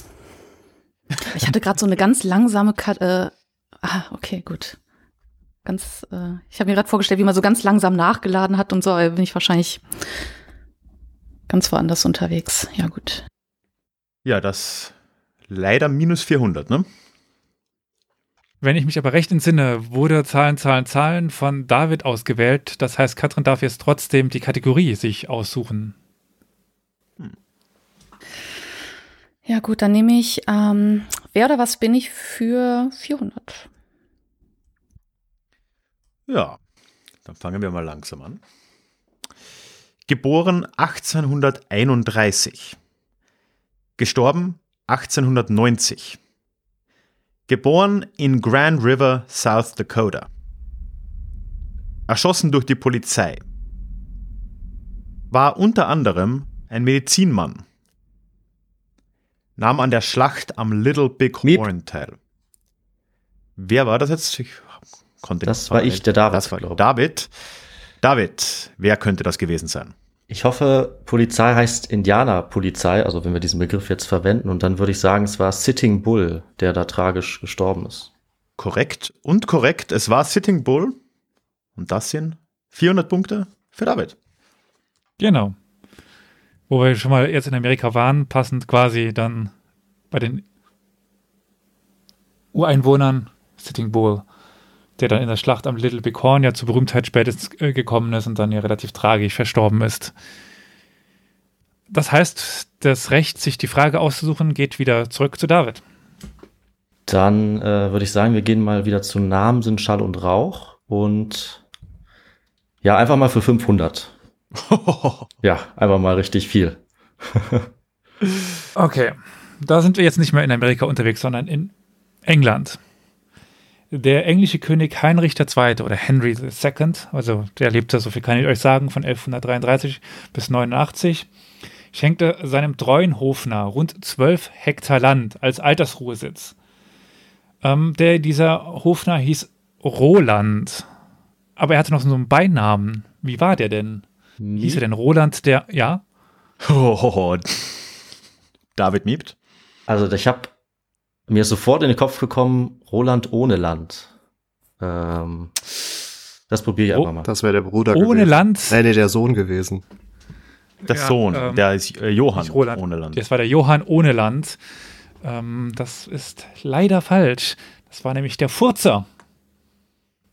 Ich hatte gerade so eine ganz langsame Kat äh, Ah, okay, gut. Ganz, äh, ich habe mir gerade vorgestellt, wie man so ganz langsam nachgeladen hat und so, bin ich wahrscheinlich ganz woanders unterwegs. Ja, gut. ja, das leider minus 400, ne? Wenn ich mich aber recht entsinne, wurde Zahlen, Zahlen, Zahlen von David ausgewählt. Das heißt, Katrin darf jetzt trotzdem die Kategorie sich aussuchen. Ja, gut, dann nehme ich, ähm, wer oder was bin ich für 400? Ja, dann fangen wir mal langsam an. Geboren 1831. Gestorben 1890. Geboren in Grand River, South Dakota. Erschossen durch die Polizei. War unter anderem ein Medizinmann. Nahm an der Schlacht am Little Big. Horn teil. Wer war das jetzt? Ich konnte Das nicht war ich, der David, Das war. David. David, wer könnte das gewesen sein? Ich hoffe, Polizei heißt Indianerpolizei, also wenn wir diesen Begriff jetzt verwenden. Und dann würde ich sagen, es war Sitting Bull, der da tragisch gestorben ist. Korrekt und korrekt. Es war Sitting Bull. Und das sind 400 Punkte für David. Genau. Wo wir schon mal jetzt in Amerika waren, passend quasi dann bei den Ureinwohnern Sitting Bull, der dann in der Schlacht am Little Big Horn ja zur Berühmtheit spätestens äh, gekommen ist und dann ja relativ tragisch verstorben ist. Das heißt, das Recht, sich die Frage auszusuchen, geht wieder zurück zu David. Dann äh, würde ich sagen, wir gehen mal wieder zu Namen sind Schall und Rauch und ja, einfach mal für 500. Ja, einfach mal richtig viel. Okay, da sind wir jetzt nicht mehr in Amerika unterwegs, sondern in England. Der englische König Heinrich II. oder Henry II., also der lebte, so viel kann ich euch sagen, von 1133 bis 89, schenkte seinem treuen Hofner rund 12 Hektar Land als Altersruhesitz. Ähm, der, dieser Hofner hieß Roland, aber er hatte noch so einen Beinamen. Wie war der denn? Hieß er denn Roland der, ja? David miebt. Also ich habe mir ist sofort in den Kopf gekommen, Roland ohne Land. Ähm, das probiere ich Oh. einfach mal. Das wäre der Bruder Ohne gewesen. Land. Nee, nee, der Sohn gewesen. Der Ja, Sohn, ähm, der ist äh, Johann Roland. ohne Land. Das war der Johann ohne Land. Ähm, das ist leider falsch. Das war nämlich der Furzer.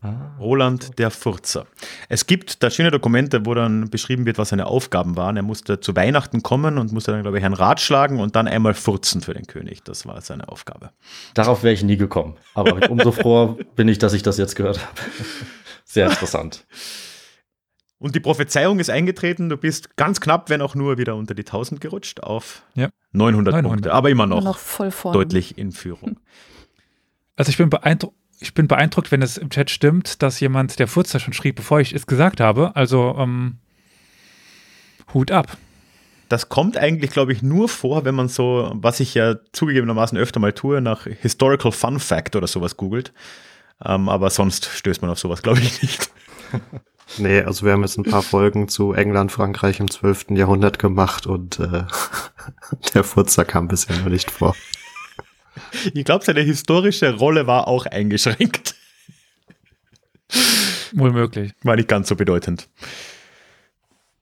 Ah. Roland der Furzer. Es gibt da schöne Dokumente, wo dann beschrieben wird, was seine Aufgaben waren. Er musste zu Weihnachten kommen und musste dann, glaube ich, einen Rat schlagen und dann einmal furzen für den König. Das war seine Aufgabe. Darauf wäre ich nie gekommen. Aber umso froher bin ich, dass ich das jetzt gehört habe. Sehr interessant. Und die Prophezeiung ist eingetreten. Du bist ganz knapp, wenn auch nur wieder unter die 1000 gerutscht, auf Ja. 900, 900. Punkte. Aber immer noch, Noch voll deutlich in Führung. Also ich bin beeindruckt. Ich bin beeindruckt, wenn es im Chat stimmt, dass jemand der Furzer schon schrieb, bevor ich es gesagt habe. Also ähm, Hut ab. Das kommt eigentlich, glaube ich, nur vor, wenn man so, was ich ja zugegebenermaßen öfter mal tue, nach Historical Fun Fact oder sowas googelt. Ähm, aber sonst stößt man auf sowas, glaube ich, nicht. Nee, also wir haben jetzt ein paar Folgen zu England, Frankreich im 12. Jahrhundert gemacht und äh, der Furzer kam bisher noch nicht vor. Ich glaube, seine historische Rolle war auch eingeschränkt. Wohl möglich. War nicht ganz so bedeutend.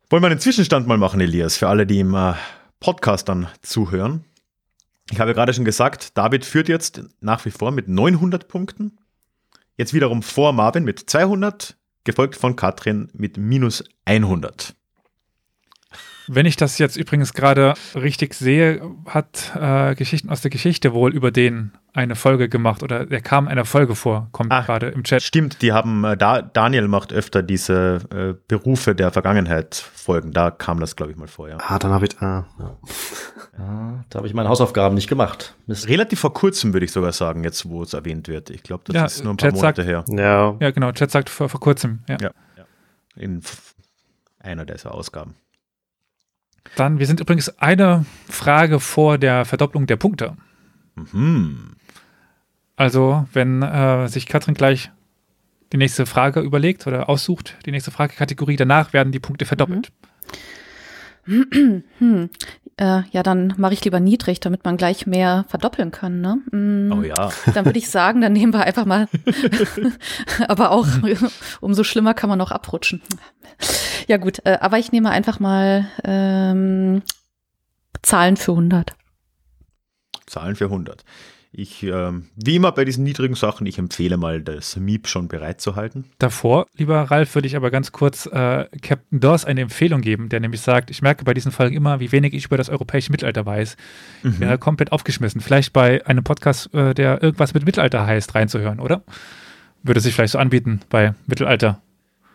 Wollen wir einen Zwischenstand mal machen, Elias, für alle, die im äh, Podcast dann zuhören? Ich habe gerade schon gesagt, David führt jetzt nach wie vor mit 900 Punkten. Jetzt wiederum vor Marvin mit 200, gefolgt von Katrin mit minus 100. Wenn ich das jetzt übrigens gerade richtig sehe, hat äh, Geschichten aus der Geschichte wohl über den eine Folge gemacht oder der kam einer Folge vor, kommt Ach, gerade im Chat. Stimmt, die haben, äh, da, Daniel macht öfter diese äh, Berufe der Vergangenheit Folgen. Da kam das, glaube ich, mal vor, ja. Ah, dann habe ich. Ah, ja. Ja, da habe ich meine Hausaufgaben nicht gemacht. Mist. Relativ vor kurzem, würde ich sogar sagen, jetzt wo es erwähnt wird. Ich glaube, das Ja, ist nur ein paar Chat Monate sagt- her. ja. Ja, genau, Chat sagt vor, vor kurzem. Ja. Ja. In einer dieser Ausgaben. Dann, wir sind übrigens eine Frage vor der Verdopplung der Punkte. Mhm. Also, wenn äh, sich Katrin gleich die nächste Frage überlegt oder aussucht, die nächste Fragekategorie, danach werden die Punkte verdoppelt. Hm. Äh, ja, dann mache ich lieber niedrig, damit man gleich mehr verdoppeln kann. Ne? Mm, Oh ja. Dann würde ich sagen, dann nehmen wir einfach mal. aber auch umso schlimmer kann man noch abrutschen. Ja gut, äh, aber ich nehme einfach mal ähm, Zahlen für 100. Zahlen für 100. Ich, ähm, wie immer bei diesen niedrigen Sachen, ich empfehle mal, das Miep schon bereit zu halten. Davor, lieber Ralf, würde ich aber ganz kurz äh, Captain Dawes eine Empfehlung geben, der nämlich sagt, ich merke bei diesen Folgen immer, wie wenig ich über das europäische Mittelalter weiß. Mhm. Wäre komplett aufgeschmissen. Vielleicht bei einem Podcast, äh, der irgendwas mit Mittelalter heißt, reinzuhören, oder? Würde sich vielleicht so anbieten bei Mittelalter.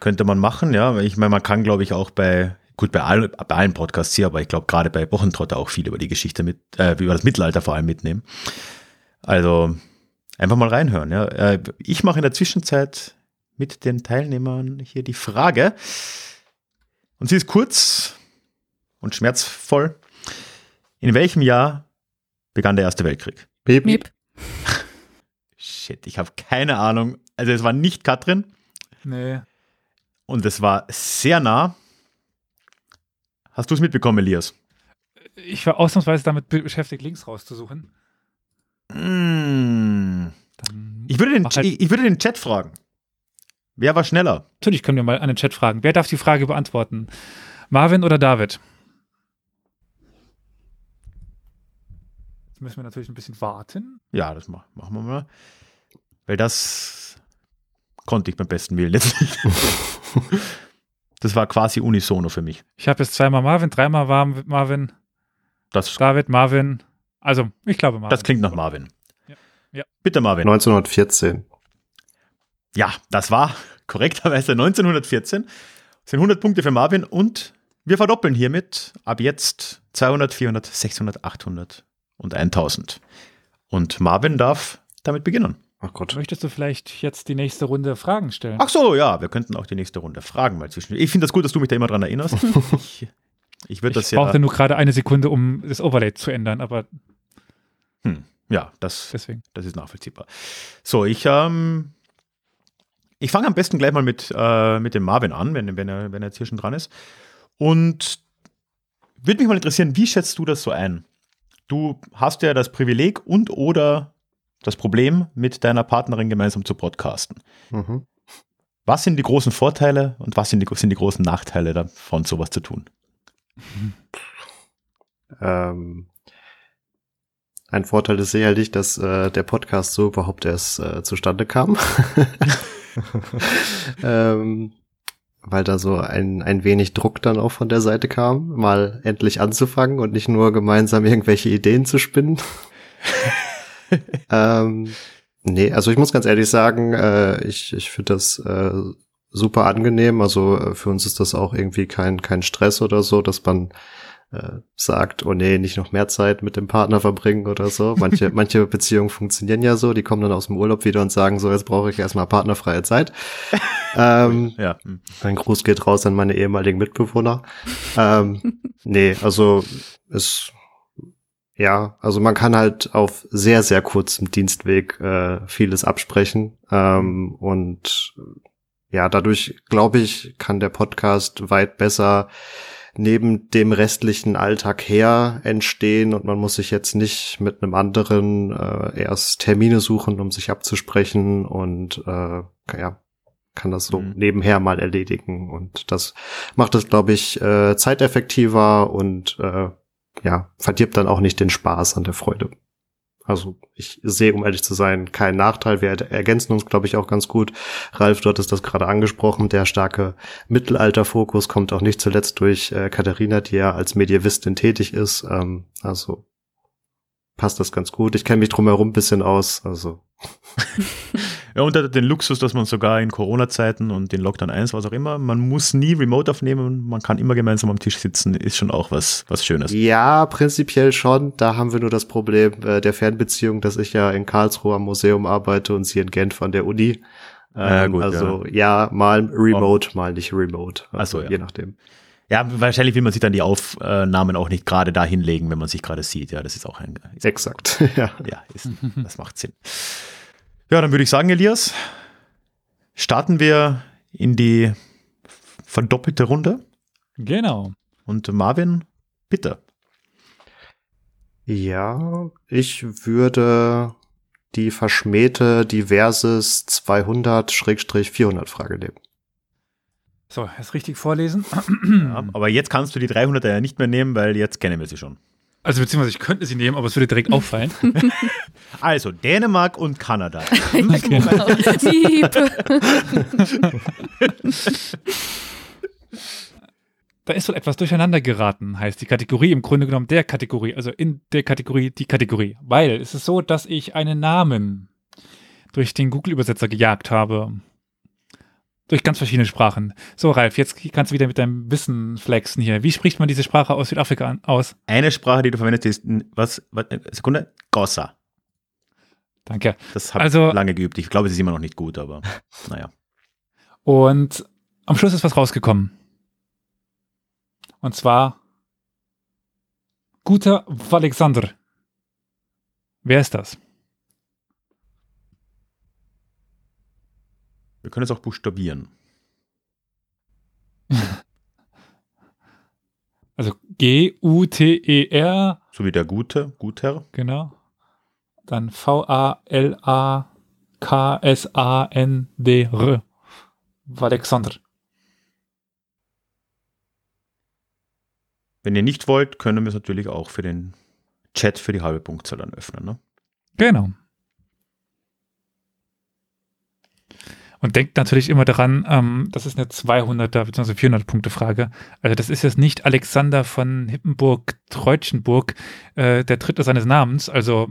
Könnte man machen, ja. Ich meine, man kann, glaube ich, auch bei, gut, bei, all, bei allen Podcasts hier, aber ich glaube, gerade bei Wochentrotter auch viel über die Geschichte mit, äh, über das Mittelalter vor allem mitnehmen. Also einfach mal reinhören, ja. Äh, ich mache in der Zwischenzeit mit den Teilnehmern hier die Frage. Und sie ist kurz und schmerzvoll. In welchem Jahr begann der Erste Weltkrieg? Baby. Miep. Shit, ich habe keine Ahnung. Also es war nicht Katrin. Nee. Und es war sehr nah. Hast du es mitbekommen, Elias? Ich war ausnahmsweise damit be- beschäftigt, Links rauszusuchen. Mm. Dann Ich, würde den, halt- ich, ich würde den Chat fragen. Wer war schneller? Natürlich können wir mal an den Chat fragen. Wer darf die Frage beantworten? Marvin oder David? Jetzt müssen wir natürlich ein bisschen warten. Ja, das mach, machen wir mal. Weil das konnte ich beim besten Willen jetzt nicht. das war quasi unisono für mich. Ich habe jetzt zweimal Marvin, dreimal Marvin, Das, David, Marvin. Also, ich glaube Marvin. das klingt nach Marvin. Ja. Ja. Bitte, Marvin. 1914. Ja, das war korrekterweise 1914. Das sind 100 Punkte für Marvin und wir verdoppeln hiermit ab jetzt 200, 400, 600, 800 und 1000. Und Marvin darf damit beginnen. Ach Gott. Möchtest du vielleicht jetzt die nächste Runde Fragen stellen? Ach so, ja, wir könnten auch die nächste Runde fragen mal zwischen. Ich finde das gut, dass du mich da immer dran erinnerst. Ich, ich würde das ich brauchte ja. nur gerade eine Sekunde, um das Overlay zu ändern, aber Hm, ja, das, deswegen. das ist nachvollziehbar. So, ich, ähm, ich fange am besten gleich mal mit, äh, mit dem Marvin an, wenn, wenn, er, wenn er jetzt hier schon dran ist. Und würde mich mal interessieren, wie schätzt du das so ein? Du hast ja das Privileg und oder das Problem, mit deiner Partnerin gemeinsam zu podcasten. Mhm. Was sind die großen Vorteile und was sind die, sind die großen Nachteile davon, sowas zu tun? Ähm, ein Vorteil ist sicherlich, dass äh, der Podcast so überhaupt erst äh, zustande kam. ähm, weil da so ein, ein wenig Druck dann auch von der Seite kam, mal endlich anzufangen und nicht nur gemeinsam irgendwelche Ideen zu spinnen. ähm, nee, also ich muss ganz ehrlich sagen, äh, ich, ich finde das äh, super angenehm. Also äh, für uns ist das auch irgendwie kein, kein Stress oder so, dass man äh, sagt, oh nee, nicht noch mehr Zeit mit dem Partner verbringen oder so. Manche, manche Beziehungen funktionieren ja so, die kommen dann aus dem Urlaub wieder und sagen so, jetzt brauche ich erstmal partnerfreie Zeit. ähm, Ja. ein Gruß geht raus an meine ehemaligen Mitbewohner. ähm, nee, also ist ja, also man kann halt auf sehr, sehr kurzem Dienstweg äh, vieles absprechen. Ähm, und ja, dadurch, glaube ich, kann der Podcast weit besser neben dem restlichen Alltag her entstehen und man muss sich jetzt nicht mit einem anderen äh, erst Termine suchen, um sich abzusprechen und äh, ja, kann das so Mhm. nebenher mal erledigen und das macht es, glaube ich, äh, zeiteffektiver und äh, ja, verdirbt dann auch nicht den Spaß an der Freude. Also ich sehe, um ehrlich zu sein, keinen Nachteil. Wir ergänzen uns, glaube ich, auch ganz gut. Ralf, du hattest das gerade angesprochen. Der starke Mittelalterfokus kommt auch nicht zuletzt durch äh, Katharina, die ja als Medievistin tätig ist. Ähm, also passt das ganz gut. Ich kenne mich drumherum bisschen aus. Also Ja, und hat den Luxus, dass man sogar in Corona-Zeiten und in Lockdown 1, was auch immer, man muss nie remote aufnehmen, man kann immer gemeinsam am Tisch sitzen, ist schon auch was, was Schönes. Ja, prinzipiell schon. Da haben wir nur das Problem äh, der Fernbeziehung, dass ich ja in Karlsruhe am Museum arbeite und sie in Genf an der Uni. Ähm, Ja, gut, also ja. mal remote, mal nicht remote. Also so, ja. je nachdem. Ja, wahrscheinlich will man sich dann die Aufnahmen auch nicht gerade da hinlegen, wenn man sich gerade sieht. Ja, das ist auch ein, ist, Exakt. ja. ja, ist, das macht Sinn. Ja, dann würde ich sagen, Elias, starten wir in die verdoppelte Runde. Genau. Und Marvin, bitte. Ja, ich würde die verschmähte Diverses 200-400 Frage nehmen. So, jetzt richtig vorlesen. Ja, aber jetzt kannst du die 300er ja nicht mehr nehmen, weil jetzt kennen wir sie schon. Also beziehungsweise ich könnte sie nehmen, aber es würde direkt auffallen. Also, Dänemark und Kanada. Genau. Da ist wohl etwas durcheinander geraten, heißt die Kategorie im Grunde genommen der Kategorie, also in der Kategorie die Kategorie. Weil es ist so, dass ich einen Namen durch den Google-Übersetzer gejagt habe. Durch ganz verschiedene Sprachen. So, Ralf, jetzt kannst du wieder mit deinem Wissen flexen hier. Wie spricht man diese Sprache aus Südafrika an, aus? Eine Sprache, die du verwendest, ist, was, was Sekunde, Gossa. Danke. Das habe Also- ich lange geübt. Ich glaube, es ist immer noch nicht gut, aber naja. Und am Schluss ist was rausgekommen. Und zwar Guter Alexander. Wer ist das? Wir können es auch buchstabieren. Also G-U-T-E-R, So wie der Gute, Guter. genau. Dann V-A-L-A-K-S-A-N-D-R. Alexander. Wenn ihr nicht wollt, können wir es natürlich auch für den Chat für die halbe Punktzahl dann öffnen. Ne? Genau. Und denkt natürlich immer daran, ähm, das ist eine 200er bzw. 400 Punkte Frage. Also das ist jetzt nicht Alexander von Hippenburg Treutschenburg, äh, der Dritte seines Namens. Also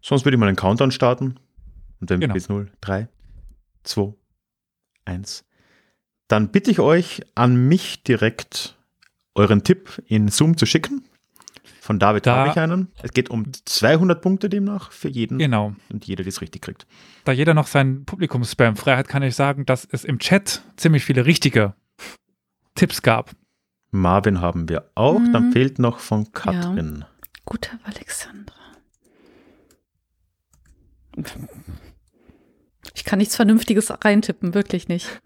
Sonst würde ich mal einen Countdown starten. Und dann Genau. geht's 0, 3, 2, 1. Dann bitte ich euch, an mich direkt euren Tipp in Zoom zu schicken. Von David Da- habe ich einen. Es geht um 200 Punkte demnach für jeden genau. und jeder, der es richtig kriegt. Da jeder noch seinen Publikumsspam frei hat, kann ich sagen, dass es im Chat ziemlich viele richtige Tipps gab. Marvin haben wir auch. Dann Mhm. fehlt noch von Katrin. Guter Alexandra. Ich kann nichts Vernünftiges reintippen, wirklich nicht.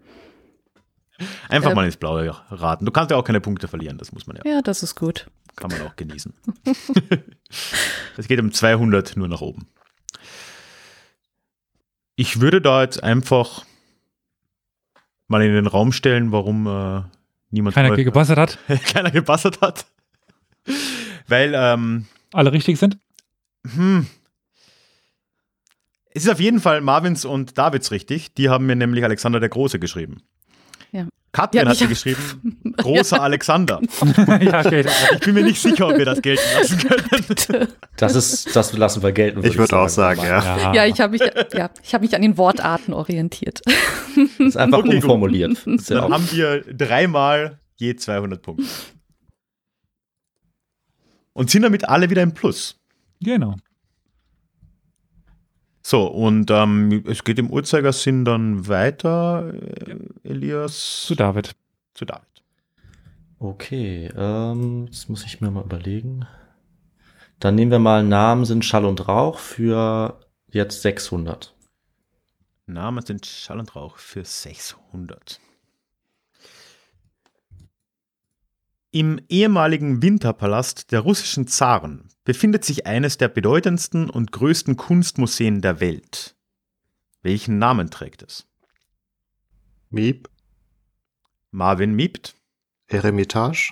Einfach Ähm. mal ins Blaue raten. Du kannst ja auch keine Punkte verlieren, das muss man ja, Ja, das ist gut. Kann man auch genießen. es geht um 200 nur nach oben. Ich würde da jetzt einfach mal in den Raum stellen, warum äh, niemand Keiner vorher- gebassert hat, keiner gebassert hat. Weil, ähm, alle richtig sind. hm, es ist auf jeden Fall Marvins und Davids richtig. Die haben mir nämlich Alexander der Große geschrieben. Ja. Katrin Ja, hat hab- geschrieben, großer Alexander. ja, okay. Ich bin mir nicht sicher, ob wir das gelten lassen können. Das ist, das lassen wir gelten. Ich würde auch sagen, ja. Ja, Ja, ich habe mich, ja, ich hab mich an den Wortarten orientiert. Das ist einfach Okay, gut. umformuliert. Ja Dann haben wir dreimal je 200 Punkte. Und sind damit alle wieder im Plus. Genau. So, und ähm, es geht im Uhrzeigersinn dann weiter, äh, Elias, Zu David. zu David. okay, ähm, jetzt muss ich mir mal überlegen. Dann nehmen wir mal Namen sind Schall und Rauch für jetzt 600. Namen sind Schall und Rauch für 600. Im ehemaligen Winterpalast der russischen Zaren befindet sich eines der bedeutendsten und größten Kunstmuseen der Welt. Welchen Namen trägt es? Miep, Marvin miebt. Eremitage,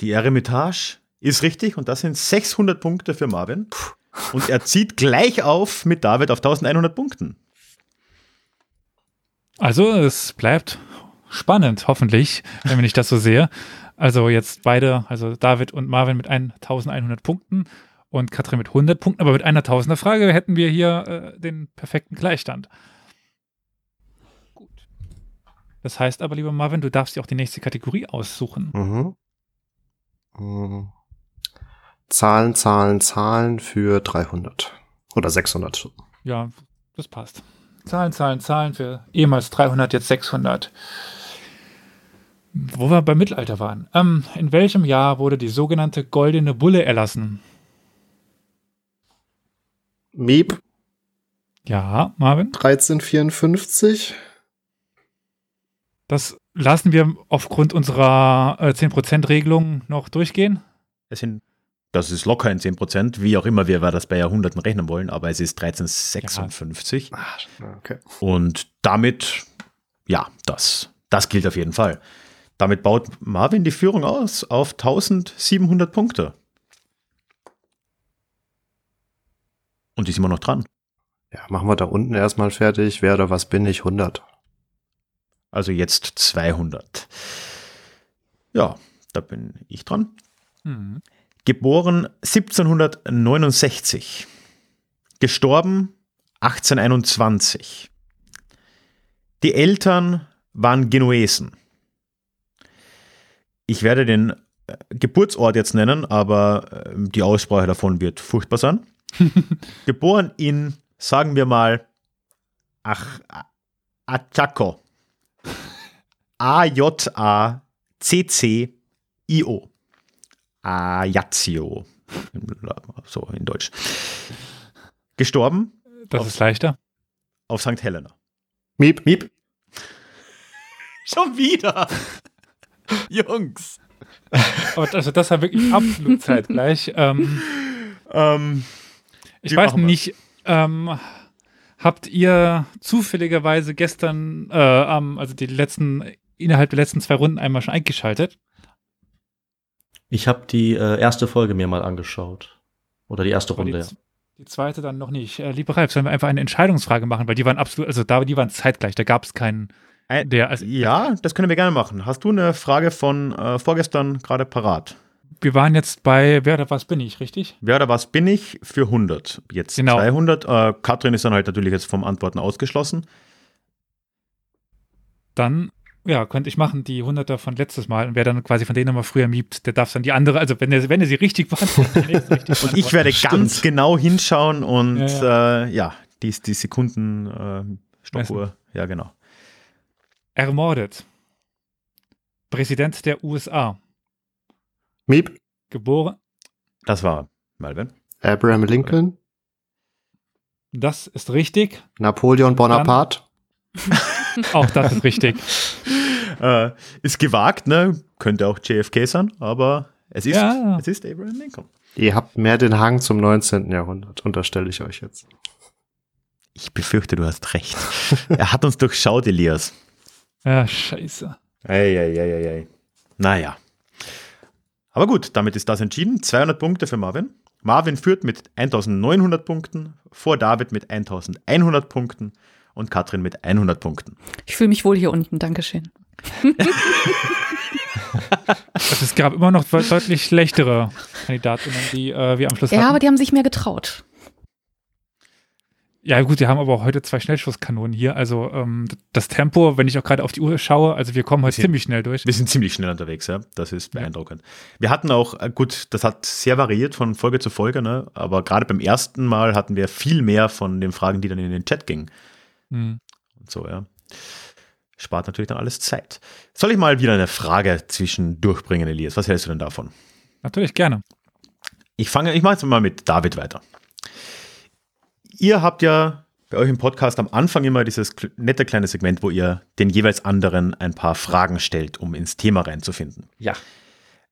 Die Eremitage ist richtig und das sind 600 Punkte für Marvin. Und er zieht gleich auf mit David auf 1100 Punkten. Also es bleibt spannend, hoffentlich, wenn ich das so sehe. Also jetzt beide, also David und Marvin mit 1100 Punkten und Katrin mit 100 Punkten, aber mit einer Tausender Frage hätten wir hier äh, den perfekten Gleichstand. Gut. Das heißt aber, lieber Marvin, du darfst dir auch die nächste Kategorie aussuchen. Mhm. Mhm. Zahlen, Zahlen, Zahlen für 300 oder 600. Ja, das passt. Zahlen, Zahlen, Zahlen für ehemals 300, jetzt 600. Wo wir beim Mittelalter waren. Ähm, in welchem Jahr wurde die sogenannte Goldene Bulle erlassen? Miep Ja, Marvin? 1354. Das lassen wir aufgrund unserer äh, 10%-Regelung noch durchgehen. Es sind, das ist locker in 10%, wie auch immer wir das bei Jahrhunderten rechnen wollen, aber es ist 1356. Ah, okay. Und damit, ja, das, das gilt auf jeden Fall. Damit baut Marvin die Führung aus auf 1700 Punkte. Und die sind immer noch dran. Ja, machen wir da unten erstmal fertig. Wer oder was bin ich? 100. Also jetzt 200. Ja, da bin ich dran. Mhm. Geboren 1769. Gestorben 1821. Die Eltern waren Genuesen. Ich werde den äh, Geburtsort jetzt nennen, aber äh, die Aussprache davon wird furchtbar sein. Geboren in, sagen wir mal, Ach, Achaco. A-J-A-C-C-I-O. Ajaccio. So in Deutsch. Gestorben Das ist leichter. auf St. Helena. Miep. Miep. Schon wieder. Jungs. Aber also das war wirklich absolut zeitgleich. Ähm, Ähm, ich weiß nicht, ähm, habt ihr zufälligerweise gestern, äh, am- also die letzten, innerhalb der letzten zwei Runden einmal schon eingeschaltet? Ich habe die äh, erste Folge mir mal angeschaut. Oder die erste Aber die, Runde, ja. die zweite dann noch nicht. Äh, lieber Ralf, sollen wir einfach eine Entscheidungsfrage machen, weil die waren absolut, also da, die waren zeitgleich, da gab es keinen, ein, der, also ja, das können wir gerne machen. Hast du eine Frage von äh, vorgestern gerade parat? wir waren jetzt bei, wer oder was bin ich, richtig? Wer oder was bin ich für 100? Jetzt Genau. 200. Äh, Katrin ist dann halt natürlich jetzt vom Antworten ausgeschlossen. Dann, ja, könnte ich machen, die Hunderter von letztes Mal und wer dann quasi von denen nochmal früher miebt, der darf dann die andere, also wenn er, wenn er sie richtig beantwortet, der richtig Und ich werde Stimmt. ganz genau hinschauen und Ja, ja, äh, ja die, die Sekunden äh, Stoppuhr. Ja, genau. Ermordet. Präsident der USA. Miep. Geboren, Das war Melvin. Abraham Lincoln. das ist richtig. Napoleon Bonaparte. Auch das ist richtig. Äh, ist gewagt, ne? Könnte auch JFK sein, aber es ist, Ja. es ist Abraham Lincoln. Ihr habt mehr den Hang zum 19. Jahrhundert, unterstelle ich euch jetzt. Ich befürchte, du hast recht. er hat uns durchschaut, Elias. Ja, scheiße. Eieieiei. Naja. Aber gut, damit ist das entschieden. 200 Punkte für Marvin. Marvin führt mit 1900 Punkten, vor David mit 1100 Punkten und Katrin mit 100 Punkten. Ich fühle mich wohl hier unten, Dankeschön. Es gab immer noch de- deutlich schlechtere Kandidatinnen, die äh, wir am Schluss Ja, hatten. aber die haben sich mehr getraut. Ja, gut, wir haben aber auch heute zwei Schnellschusskanonen hier. Also ähm, das Tempo, wenn ich auch gerade auf die Uhr schaue, also wir kommen heute Bisschen- ziemlich schnell durch. Wir sind ziemlich schnell unterwegs, ja. Das ist beeindruckend. Wir hatten auch, äh, gut, das hat sehr variiert von Folge zu Folge, ne? Aber gerade beim ersten Mal hatten wir viel mehr von den Fragen, die dann in den Chat gingen. Hm. Und so, ja. Spart natürlich dann alles Zeit. Soll ich mal wieder eine Frage zwischendurch bringen, Elias? Was hältst du denn davon? Natürlich gerne. Ich fange, ich mache jetzt mal mit David weiter. Ihr habt ja bei euch im Podcast am Anfang immer dieses nette kleine Segment, wo ihr den jeweils anderen ein paar Fragen stellt, um ins Thema reinzufinden. Ja.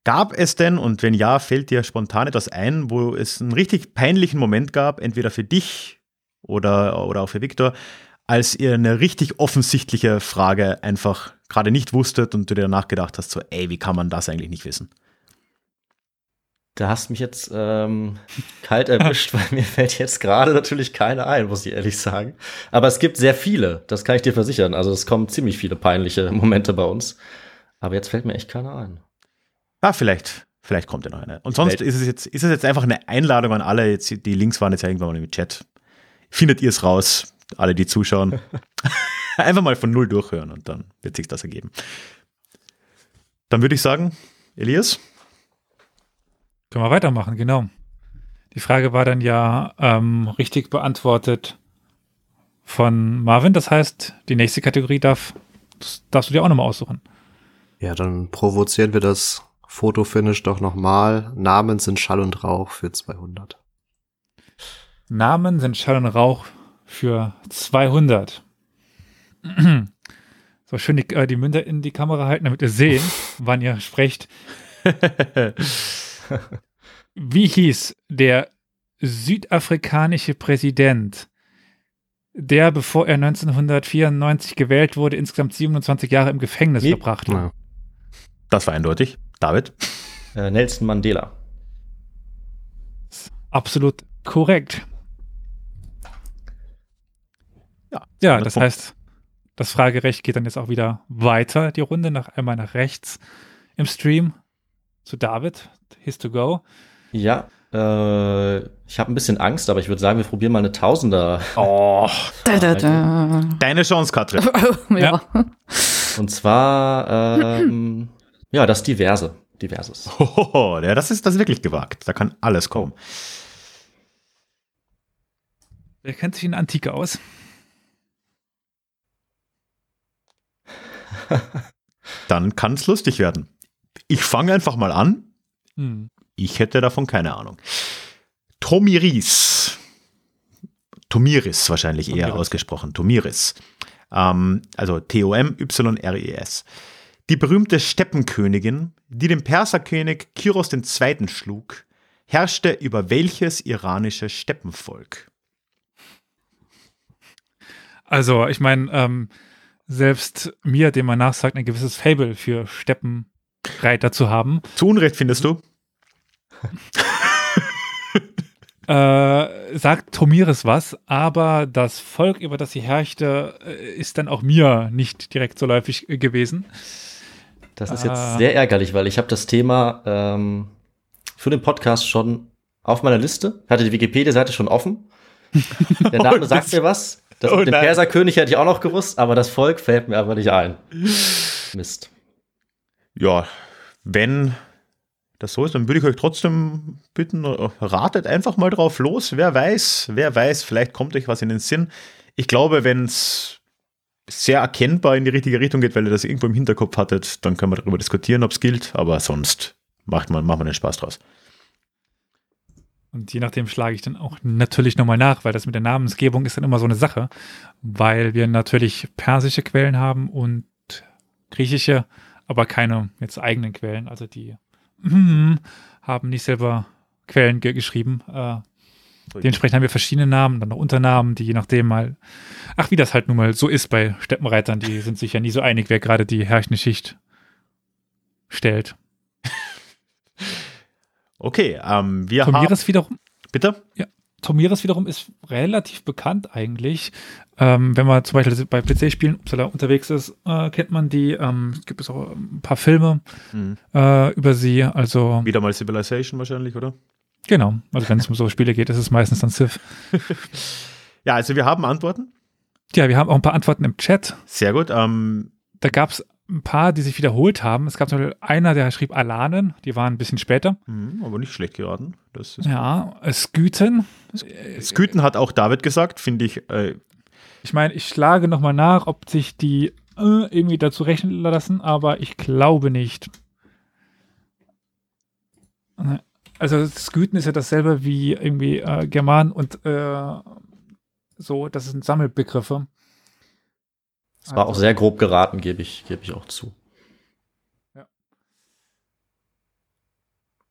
Gab es denn, und wenn ja, fällt dir spontan etwas ein, wo es einen richtig peinlichen Moment gab, entweder für dich oder, oder auch für Viktor, als ihr eine richtig offensichtliche Frage einfach gerade nicht wusstet und du dir danach gedacht hast, so, ey, wie kann man das eigentlich nicht wissen? Da hast mich jetzt ähm, kalt erwischt, weil mir fällt jetzt gerade natürlich keine ein, muss ich ehrlich sagen. Aber es gibt sehr viele, das kann ich dir versichern. Also es kommen ziemlich viele peinliche Momente bei uns. Aber jetzt fällt mir echt keiner ein. Ah, vielleicht, vielleicht kommt ja noch eine. Und sonst ist es jetzt, ist es jetzt einfach eine Einladung an alle. Jetzt, die Links waren jetzt ja irgendwann mal im Chat. Findet ihr es raus, alle, die zuschauen. einfach mal von null durchhören und dann wird sich das ergeben. Dann würde ich sagen, Elias, Können wir weitermachen, genau. Die Frage war dann ja ähm, richtig beantwortet von Marvin. Das heißt, die nächste Kategorie darf, darfst du dir auch nochmal aussuchen. Ja, dann provozieren wir das Fotofinish doch nochmal. Namen sind Schall und Rauch für 200. Namen sind Schall und Rauch für 200. So schön die, äh, die Münder in die Kamera halten, damit ihr sehen, wann ihr sprecht. Wie hieß der südafrikanische Präsident, der, bevor er 1994 gewählt wurde, insgesamt 27 Jahre im Gefängnis Wie? verbrachte? Ja. das war eindeutig. David, Äh, Nelson Mandela. Absolut korrekt. Ja, Ja, 200 das Punkte. heißt, das Fragerecht geht dann jetzt auch wieder weiter, die Runde, nach einmal nach rechts im Stream zu David. His to go. Ja, äh, ich habe ein bisschen Angst, aber ich würde sagen, wir probieren mal eine Tausender. Oh, Da, da, da. deine Chance, Katrin. ja. Und zwar, ähm, ja, das Diverse. Diverses. Hohoho, ja, das ist das ist wirklich gewagt. Da kann alles kommen. Wer kennt sich in Antike aus? Dann kann es lustig werden. Ich fange einfach mal an. Hm. Ich hätte davon keine Ahnung. Tomiris. Tomiris wahrscheinlich eher Tomiris. ausgesprochen. Tomiris. Ähm, also T-O-M-Y-R-I-S. Die berühmte Steppenkönigin, die den Perserkönig Kyros II. schlug, herrschte über welches iranische Steppenvolk? Also, ich meine, ähm, selbst mir, dem man nachsagt, ein gewisses Fable für Steppenreiter zu haben, Zu Unrecht findest du? äh, sagt Tomiris was, aber das Volk, über das sie herrschte, äh, ist dann auch mir nicht direkt so läufig äh, gewesen. Das ist Ah. jetzt sehr ärgerlich, weil ich habe das Thema ähm, für den Podcast schon auf meiner Liste. Hatte die Wikipedia-Seite schon offen. Der Name Oh, sagt mir was. Das Oh mit dem nein. Perserkönig hätte ich auch noch gewusst, aber das Volk fällt mir aber nicht ein. Mist. Ja, wenn das so ist, dann würde ich euch trotzdem bitten, äh, ratet einfach mal drauf los. Wer weiß, wer weiß, vielleicht kommt euch was in den Sinn. Ich glaube, wenn es sehr erkennbar in die richtige Richtung geht, weil ihr das irgendwo im Hinterkopf hattet, dann können wir darüber diskutieren, ob es gilt, aber sonst macht man, macht man den Spaß draus. Und je nachdem schlage ich dann auch natürlich nochmal nach, weil das mit der Namensgebung ist dann immer so eine Sache, weil wir natürlich persische Quellen haben und griechische, aber keine jetzt eigenen Quellen. Also die hm, haben nicht selber Quellen ge geschrieben. Äh, dementsprechend haben wir verschiedene Namen, dann noch Unternamen, die je nachdem mal, ach, wie das halt nun mal so ist bei Steppenreitern, die sind sich ja nie so einig, wer gerade die herrschende Schicht stellt. Okay, ähm, wir haben. Tomiris wiederum, Bitte? Tomiris wiederum ist relativ bekannt eigentlich. Ähm, wenn man zum Beispiel bei PC-Spielen unterwegs ist, äh, kennt man die. Ähm, es gibt es auch ein paar Filme Mhm. äh, über sie. Also Wieder mal Civilization wahrscheinlich, oder? genau, also wenn es um so Spiele geht, ist es meistens dann Civ. Ja, also wir haben Antworten. Ja, wir haben auch ein paar Antworten im Chat. Sehr gut. Ähm, Da gab es ein paar, die sich wiederholt haben. Es gab zum Beispiel einer, der schrieb Alanen, die waren ein bisschen später. mhm, aber nicht schlecht geraten. Ja, Sküten. Sküten hat auch David gesagt, finde ich. Äh, Ich meine, ich schlage nochmal nach, ob sich die äh, irgendwie dazu rechnen lassen, aber ich glaube nicht. Also Sküten ist ja dasselbe wie irgendwie äh, German und äh, so, das sind Sammelbegriffe. Das war auch Also- sehr grob geraten, gebe ich, gebe ich auch zu.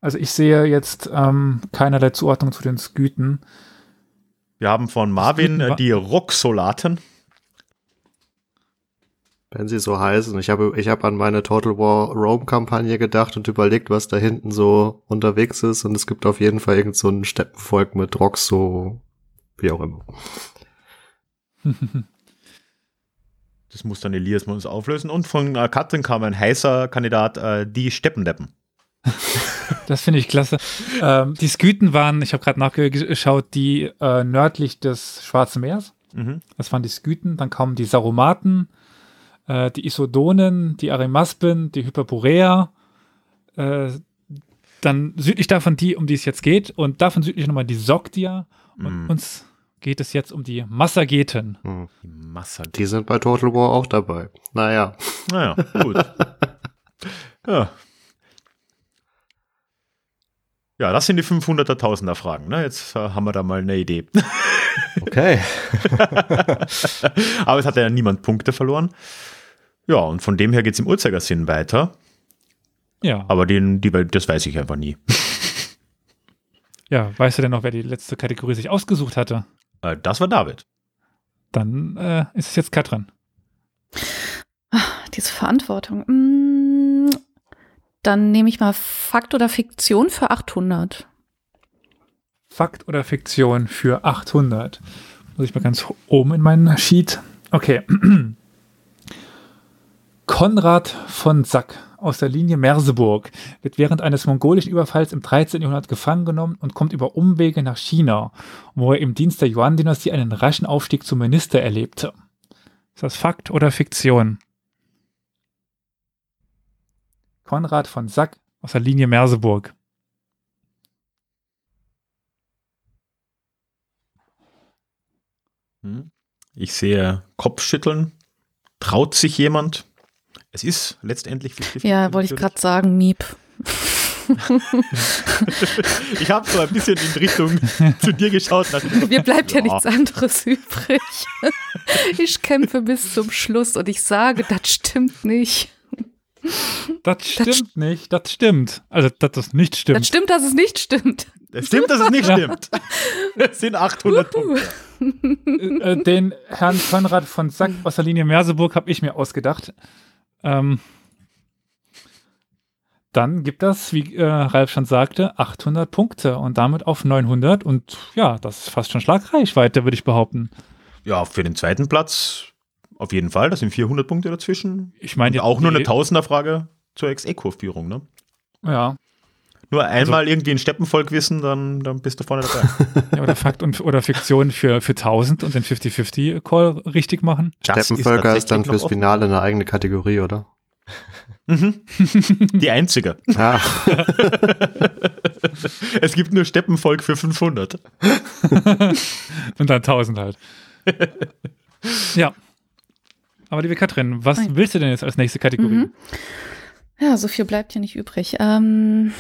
Also ich sehe jetzt ähm, keinerlei Zuordnung zu den Sküten. Wir haben von Marvin äh, die Rocksolaten. wenn sie so heißen. Ich habe ich habe an meine Total War Rome Kampagne gedacht und überlegt, was da hinten so unterwegs ist und es gibt auf jeden Fall irgend so ein Steppenvolk mit Rocks so wie auch immer. Das muss dann Elias mal uns auflösen. Und von äh, Katrin kam ein heißer Kandidat, äh, die Steppendeppen. Das finde ich klasse. Ähm, die Sküten waren, ich habe gerade nachgeschaut, die äh, nördlich des Schwarzen Meeres. Mhm. Das waren die Sküten. Dann kamen die Saromaten, äh, die Isodonen, die Arimaspen, die Hyperborea. Äh, dann südlich davon die, um die es jetzt geht. Und davon südlich nochmal die Sogdia. Und Mhm. uns geht es jetzt um die Massageten. Hm. Die Masse. Die sind bei Total War auch dabei. Naja. Naja, gut. ja. Ja, das sind die 500er, Tausender Fragen. Ne? Jetzt äh, haben wir da mal eine Idee. Okay. Aber es hat ja niemand Punkte verloren. Ja, und von dem her geht es im Uhrzeigersinn weiter. Ja. Aber den, die, das weiß ich einfach nie. ja, weißt du denn noch, wer die letzte Kategorie sich ausgesucht hatte? Äh, das war David. Dann äh, ist es jetzt Katrin. Diese Verantwortung. Mm, Dann nehme ich mal Fakt oder Fiktion für 800. Fakt oder Fiktion für 800. Muss ich mal ganz oben in meinen Sheet. Okay. Konrad von Sack aus der Linie Merseburg wird während eines mongolischen Überfalls im 13. Jahrhundert gefangen genommen und kommt über Umwege nach China, wo er im Dienst der Yuan-Dynastie einen raschen Aufstieg zum Minister erlebte. Ist das Fakt oder Fiktion? Konrad von Sack aus der Linie Merseburg. Hm. Ich sehe Kopfschütteln. Traut sich jemand? Es ist letztendlich 50 Ja, wollte ich gerade sagen, Miep. Ich habe so ein bisschen in Richtung zu dir geschaut. Mir bleibt ja Ja. nichts anderes übrig. Ich kämpfe bis zum Schluss und ich sage, das stimmt nicht. Das stimmt nicht, das stimmt. Also, dass das nicht stimmt. Das stimmt, dass es nicht stimmt. Es stimmt, dass es nicht stimmt. Es sind 800 Punkte. Äh, äh, den Herrn Konrad von Sack aus der Linie Merseburg habe ich mir ausgedacht. Ähm, dann gibt das, wie äh, Ralf schon sagte, 800 Punkte und damit auf 900. Und ja, das ist fast schon Schlagreichweite, würde ich behaupten. Ja, für den zweiten Platz auf jeden Fall. Das sind 400 Punkte dazwischen. Ich meine, auch nur eine die- Tausenderfrage zur Ex-Eco-Führung. Ne? Ja, Nur einmal Also irgendwie ein Steppenvolk wissen, dann, dann bist du vorne dabei. ja, oder Fakt und, oder Fiktion für, für 1000 und den 50-50-Call richtig machen. Das Steppenvölker ist dann tatsächlich fürs. Finale eine eigene Kategorie, oder? Mhm. Die einzige. Ja, Es gibt nur Steppenvolk für 500. Und dann 1000 halt. ja. Aber liebe Katrin, was Nein. willst du denn jetzt als nächste Kategorie? Mhm. Ja, so viel bleibt ja nicht übrig. Ähm,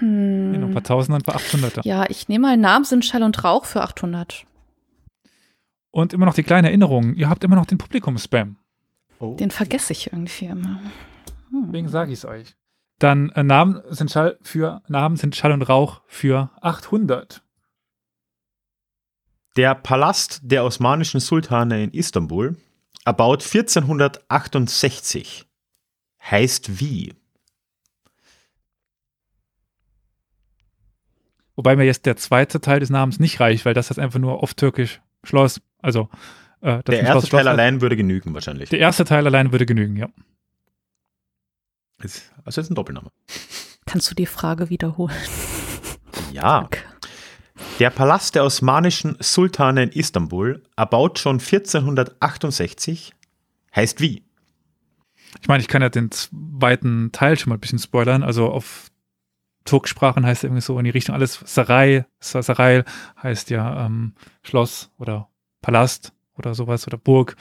Ja, noch ein hm. paar Tausender und ein paar 800er. Ja, ich nehme mal Namen sind Schall und Rauch für 800. Und immer noch die kleine Erinnerung, ihr habt immer noch den Publikum-Spam. Den vergesse ich irgendwie immer. Hm. Deswegen sage ich es euch. Dann äh, Namen sind Schall für Namen sind Schall und Rauch für 800. Der Palast der osmanischen Sultane in Istanbul, erbaut 1468, heißt wie? Wobei mir jetzt der zweite Teil des Namens nicht reicht, weil das ist einfach nur auf Türkisch Schloss. Also äh, das Der erste Schloss- Schloss Teil hat. allein würde genügen wahrscheinlich. Der erste Teil allein würde genügen, ja. Ist- Also ist ein Doppelname. Kannst du die Frage wiederholen? Ja. Danke. Der Palast der osmanischen Sultane in Istanbul, erbaut schon 1468, heißt wie? Ich meine, ich kann ja den zweiten Teil schon mal ein bisschen spoilern. Also auf Turksprachen heißt irgendwie so in die Richtung alles Sarai. Sa- Sarai heißt ja ähm, Schloss oder Palast oder sowas oder Burg.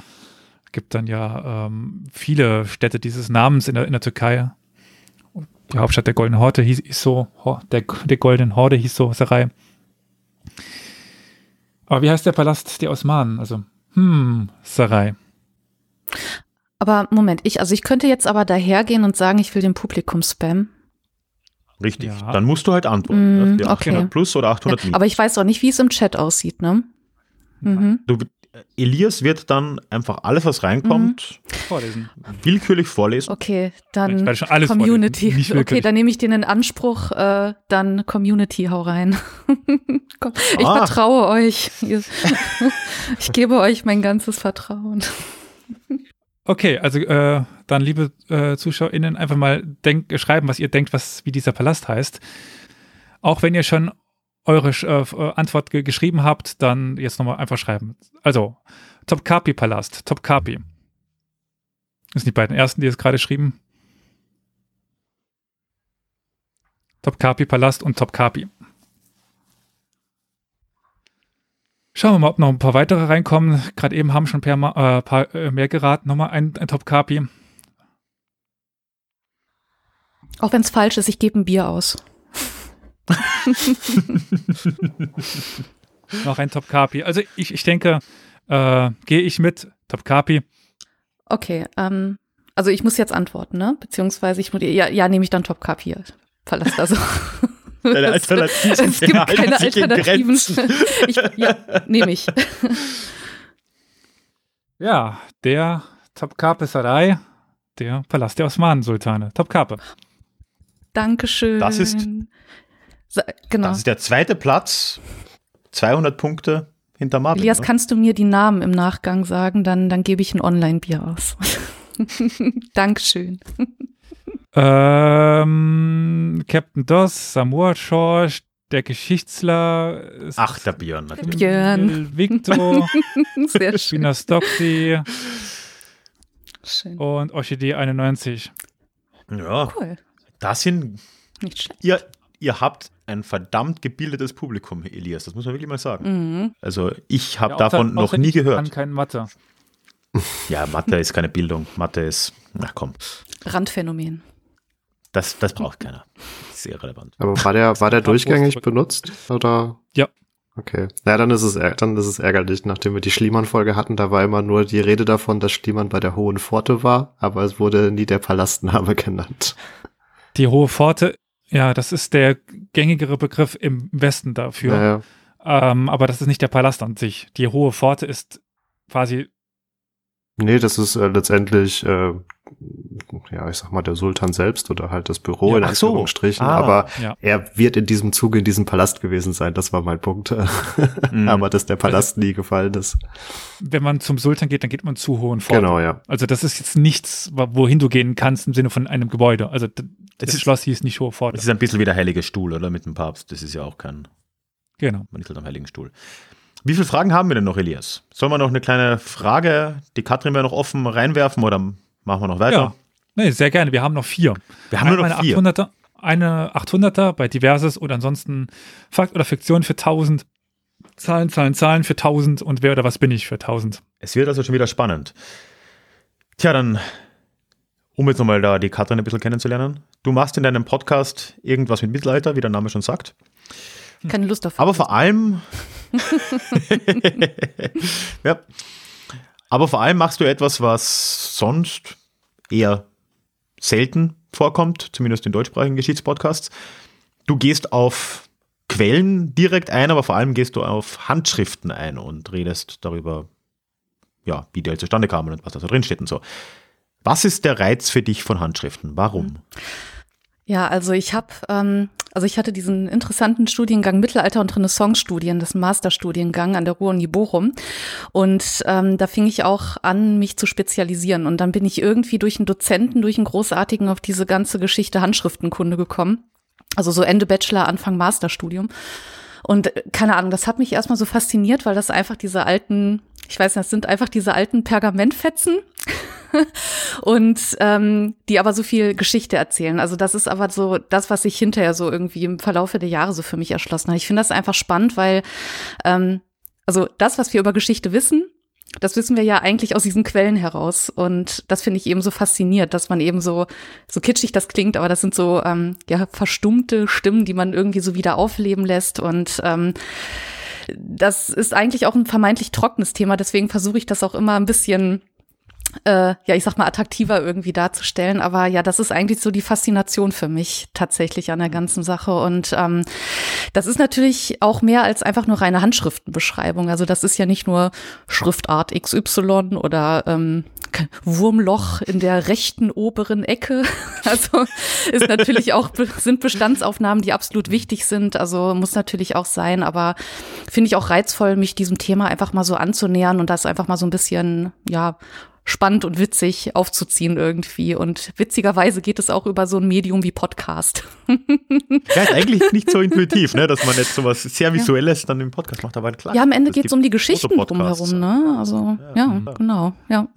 Gibt dann ja ähm, viele Städte dieses Namens in der, in der Türkei. Die Hauptstadt der Goldenen Horde hieß, hieß so, der, der Goldenen Horde hieß so Sarai. Aber wie heißt der Palast der Osmanen? Also, hm, Sarai. Aber Moment, ich, also ich könnte jetzt aber dahergehen und sagen, ich will den Publikum spam. Richtig. Ja. Dann musst du halt antworten. Mm, ne? Für okay. 800 plus oder Ja, 800 minus. aber ich weiß auch nicht, wie es im Chat aussieht, ne? Mhm. Du, Elias wird dann einfach alles, was reinkommt, Vorlesen. willkürlich vorlesen. Okay, dann werde schon alles Community. vorlesen, Okay, dann nehme ich den in Anspruch, äh, dann Community, hau rein. Komm, ich Ah. vertraue euch. Ich gebe euch mein ganzes Vertrauen. Okay, also äh, dann, liebe äh, ZuschauerInnen, einfach mal denk, schreiben, was ihr denkt, was, wie dieser Palast heißt. Auch wenn ihr schon eure äh, Antwort ge geschrieben habt, dann jetzt nochmal einfach schreiben. Also, Topkapi-Palast, Topkapi. Das sind die beiden ersten, die es gerade schrieben. Topkapi-Palast und Topkapi. Schauen wir mal, ob noch ein paar weitere reinkommen. Gerade eben haben schon ein äh, paar äh, mehr geraten. Nochmal ein, ein Top-Kapi. Auch wenn es falsch ist, ich gebe ein Bier aus. Noch ein Top-Kapi. Also ich, ich denke, äh, gehe ich mit. Top-Kapi. Okay, ähm, also ich muss jetzt antworten, ne? Beziehungsweise ich muss, ja, ja, nehme ich dann Top Cup hier. Verlass also. Deine Es- Alternativen Es gibt halten keine sich in Alternativen. Grenzen. Ich, ja, nehme ich. Ja, der Top-Kape-Sarai, der Palast der Osmanen-Sultane. Top-Kape. Dankeschön. Das ist- genau. Das ist der zweite Platz. 200 Punkte hinter Martin. Elias, ne? kannst du mir die Namen im Nachgang sagen? Dann, dann gebe ich ein Online-Bier aus. Dankeschön. Ähm, Captain Doss, Samoa George, der Geschichtsler. Ach, der Björn natürlich. Björn. Victor, Sehr schön. Spina Stockty schön. und Orchidee 91. Ja, Cool. das sind, Nicht schlecht. ihr, ihr habt ein verdammt gebildetes Publikum, Elias. Das muss man wirklich mal sagen. Mhm. Also ich habe Ja, davon noch nie ich kann gehört. kein Mathe. Ja, Mathe ist keine Bildung. Mathe ist, na komm, Randphänomen. das, das braucht keiner. Das ist sehr relevant. Aber war der, war der durchgängig benutzt? Oder? Ja. Okay. Ja, dann ist es, dann ist es ärgerlich, nachdem wir die Schliemann-Folge hatten, da war immer nur die Rede davon, dass Schliemann bei der Hohen Pforte war, aber es wurde nie der Palastname genannt. Die Hohe Pforte, ja, das ist der gängigere Begriff im Westen dafür. Naja. Ähm, aber das ist nicht der Palast an sich. Die Hohe Pforte ist quasi, Nee, das ist äh, letztendlich, äh, ja, ich sag mal, der Sultan selbst oder halt das Büro Ja, in ach so. Anführungsstrichen, Ah. aber ja. er wird in diesem Zuge in diesem Palast gewesen sein, das war mein Punkt. Mhm. aber dass der Palast nie gefallen ist. Wenn man zum Sultan geht, dann geht man zu Hohen Pforte. Genau, ja. Also das ist jetzt nichts, wo- wohin du gehen kannst im Sinne von einem Gebäude. Also d- das ist- Schloss hieß nicht Hohe Pforte. Das ist ein bisschen wie der Heilige Stuhl, oder? Mit dem Papst. Das ist ja auch kein, Genau. man ist halt am Heiligen Stuhl. Wie viele Fragen haben wir denn noch, Elias? Sollen wir noch eine kleine Frage, die Katrin wäre noch offen, reinwerfen oder machen wir noch weiter? Ja. Nee, sehr gerne. Wir haben noch vier. Wir haben nur noch eine vier. 800er, eine 800er bei Diverses oder ansonsten Fakt oder Fiktion für 1000. Zahlen, Zahlen, Zahlen für 1000 und wer oder was bin ich für 1000. Es wird also schon wieder spannend. Tja, dann, um jetzt nochmal da die Katrin ein bisschen kennenzulernen. Du machst in deinem Podcast irgendwas mit Mittelalter, wie der Name schon sagt. Keine Lust auf. Aber vor allem. ja. Aber vor allem machst du etwas, was sonst eher selten vorkommt, zumindest in deutschsprachigen Geschichtspodcasts. Du gehst auf Quellen direkt ein, aber vor allem gehst du auf Handschriften ein und redest darüber, ja, wie die halt zustande kamen und was da so drin steht und so. Was ist der Reiz für dich von Handschriften? Warum? Ja, also ich habe, ähm, also ich hatte diesen interessanten Studiengang Mittelalter und Renaissance-Studien, das Masterstudiengang an der Ruhr-Uni Bochum. Und ähm, da fing ich auch an, mich zu spezialisieren. Und dann bin ich irgendwie durch einen Dozenten, durch einen großartigen auf diese ganze Geschichte Handschriftenkunde gekommen. Also so Ende Bachelor, Anfang Masterstudium. Und äh, keine Ahnung, das hat mich erstmal so fasziniert, weil das einfach diese alten, ich weiß nicht, das sind einfach diese alten Pergamentfetzen und ähm, die aber so viel Geschichte erzählen. Also das ist aber so das, was sich hinterher so irgendwie im Verlaufe der Jahre so für mich erschlossen hat. Ich finde das einfach spannend, weil ähm, also das, was wir über Geschichte wissen, das wissen wir ja eigentlich aus diesen Quellen heraus. Und das finde ich eben so faszinierend, dass man eben so, so kitschig das klingt, aber das sind so ähm, ja, verstummte Stimmen, die man irgendwie so wieder aufleben lässt. Und ähm, das ist eigentlich auch ein vermeintlich trockenes Thema. Deswegen versuche ich das auch immer ein bisschen äh, ja, ich sag mal, attraktiver irgendwie darzustellen. Aber ja, das ist eigentlich so die Faszination für mich tatsächlich an der ganzen Sache. Und ähm, Das ist natürlich auch mehr als einfach nur reine Handschriftenbeschreibung. Also das ist ja nicht nur Schriftart XY oder ähm, Wurmloch in der rechten oberen Ecke. Also ist natürlich auch sind Bestandsaufnahmen, die absolut wichtig sind. Also muss natürlich auch sein. Aber finde ich auch reizvoll, mich diesem Thema einfach mal so anzunähern und das einfach mal so ein bisschen ja spannend und witzig aufzuziehen irgendwie. Und witzigerweise geht es auch über so ein Medium wie Podcast. Ja, ist eigentlich nicht so intuitiv, ne, dass man jetzt sowas sehr Visuelles ja. dann im Podcast macht, aber klar. Ja, am Ende geht es um die Geschichten drumherum, ne? Also, ja, ja genau, ja.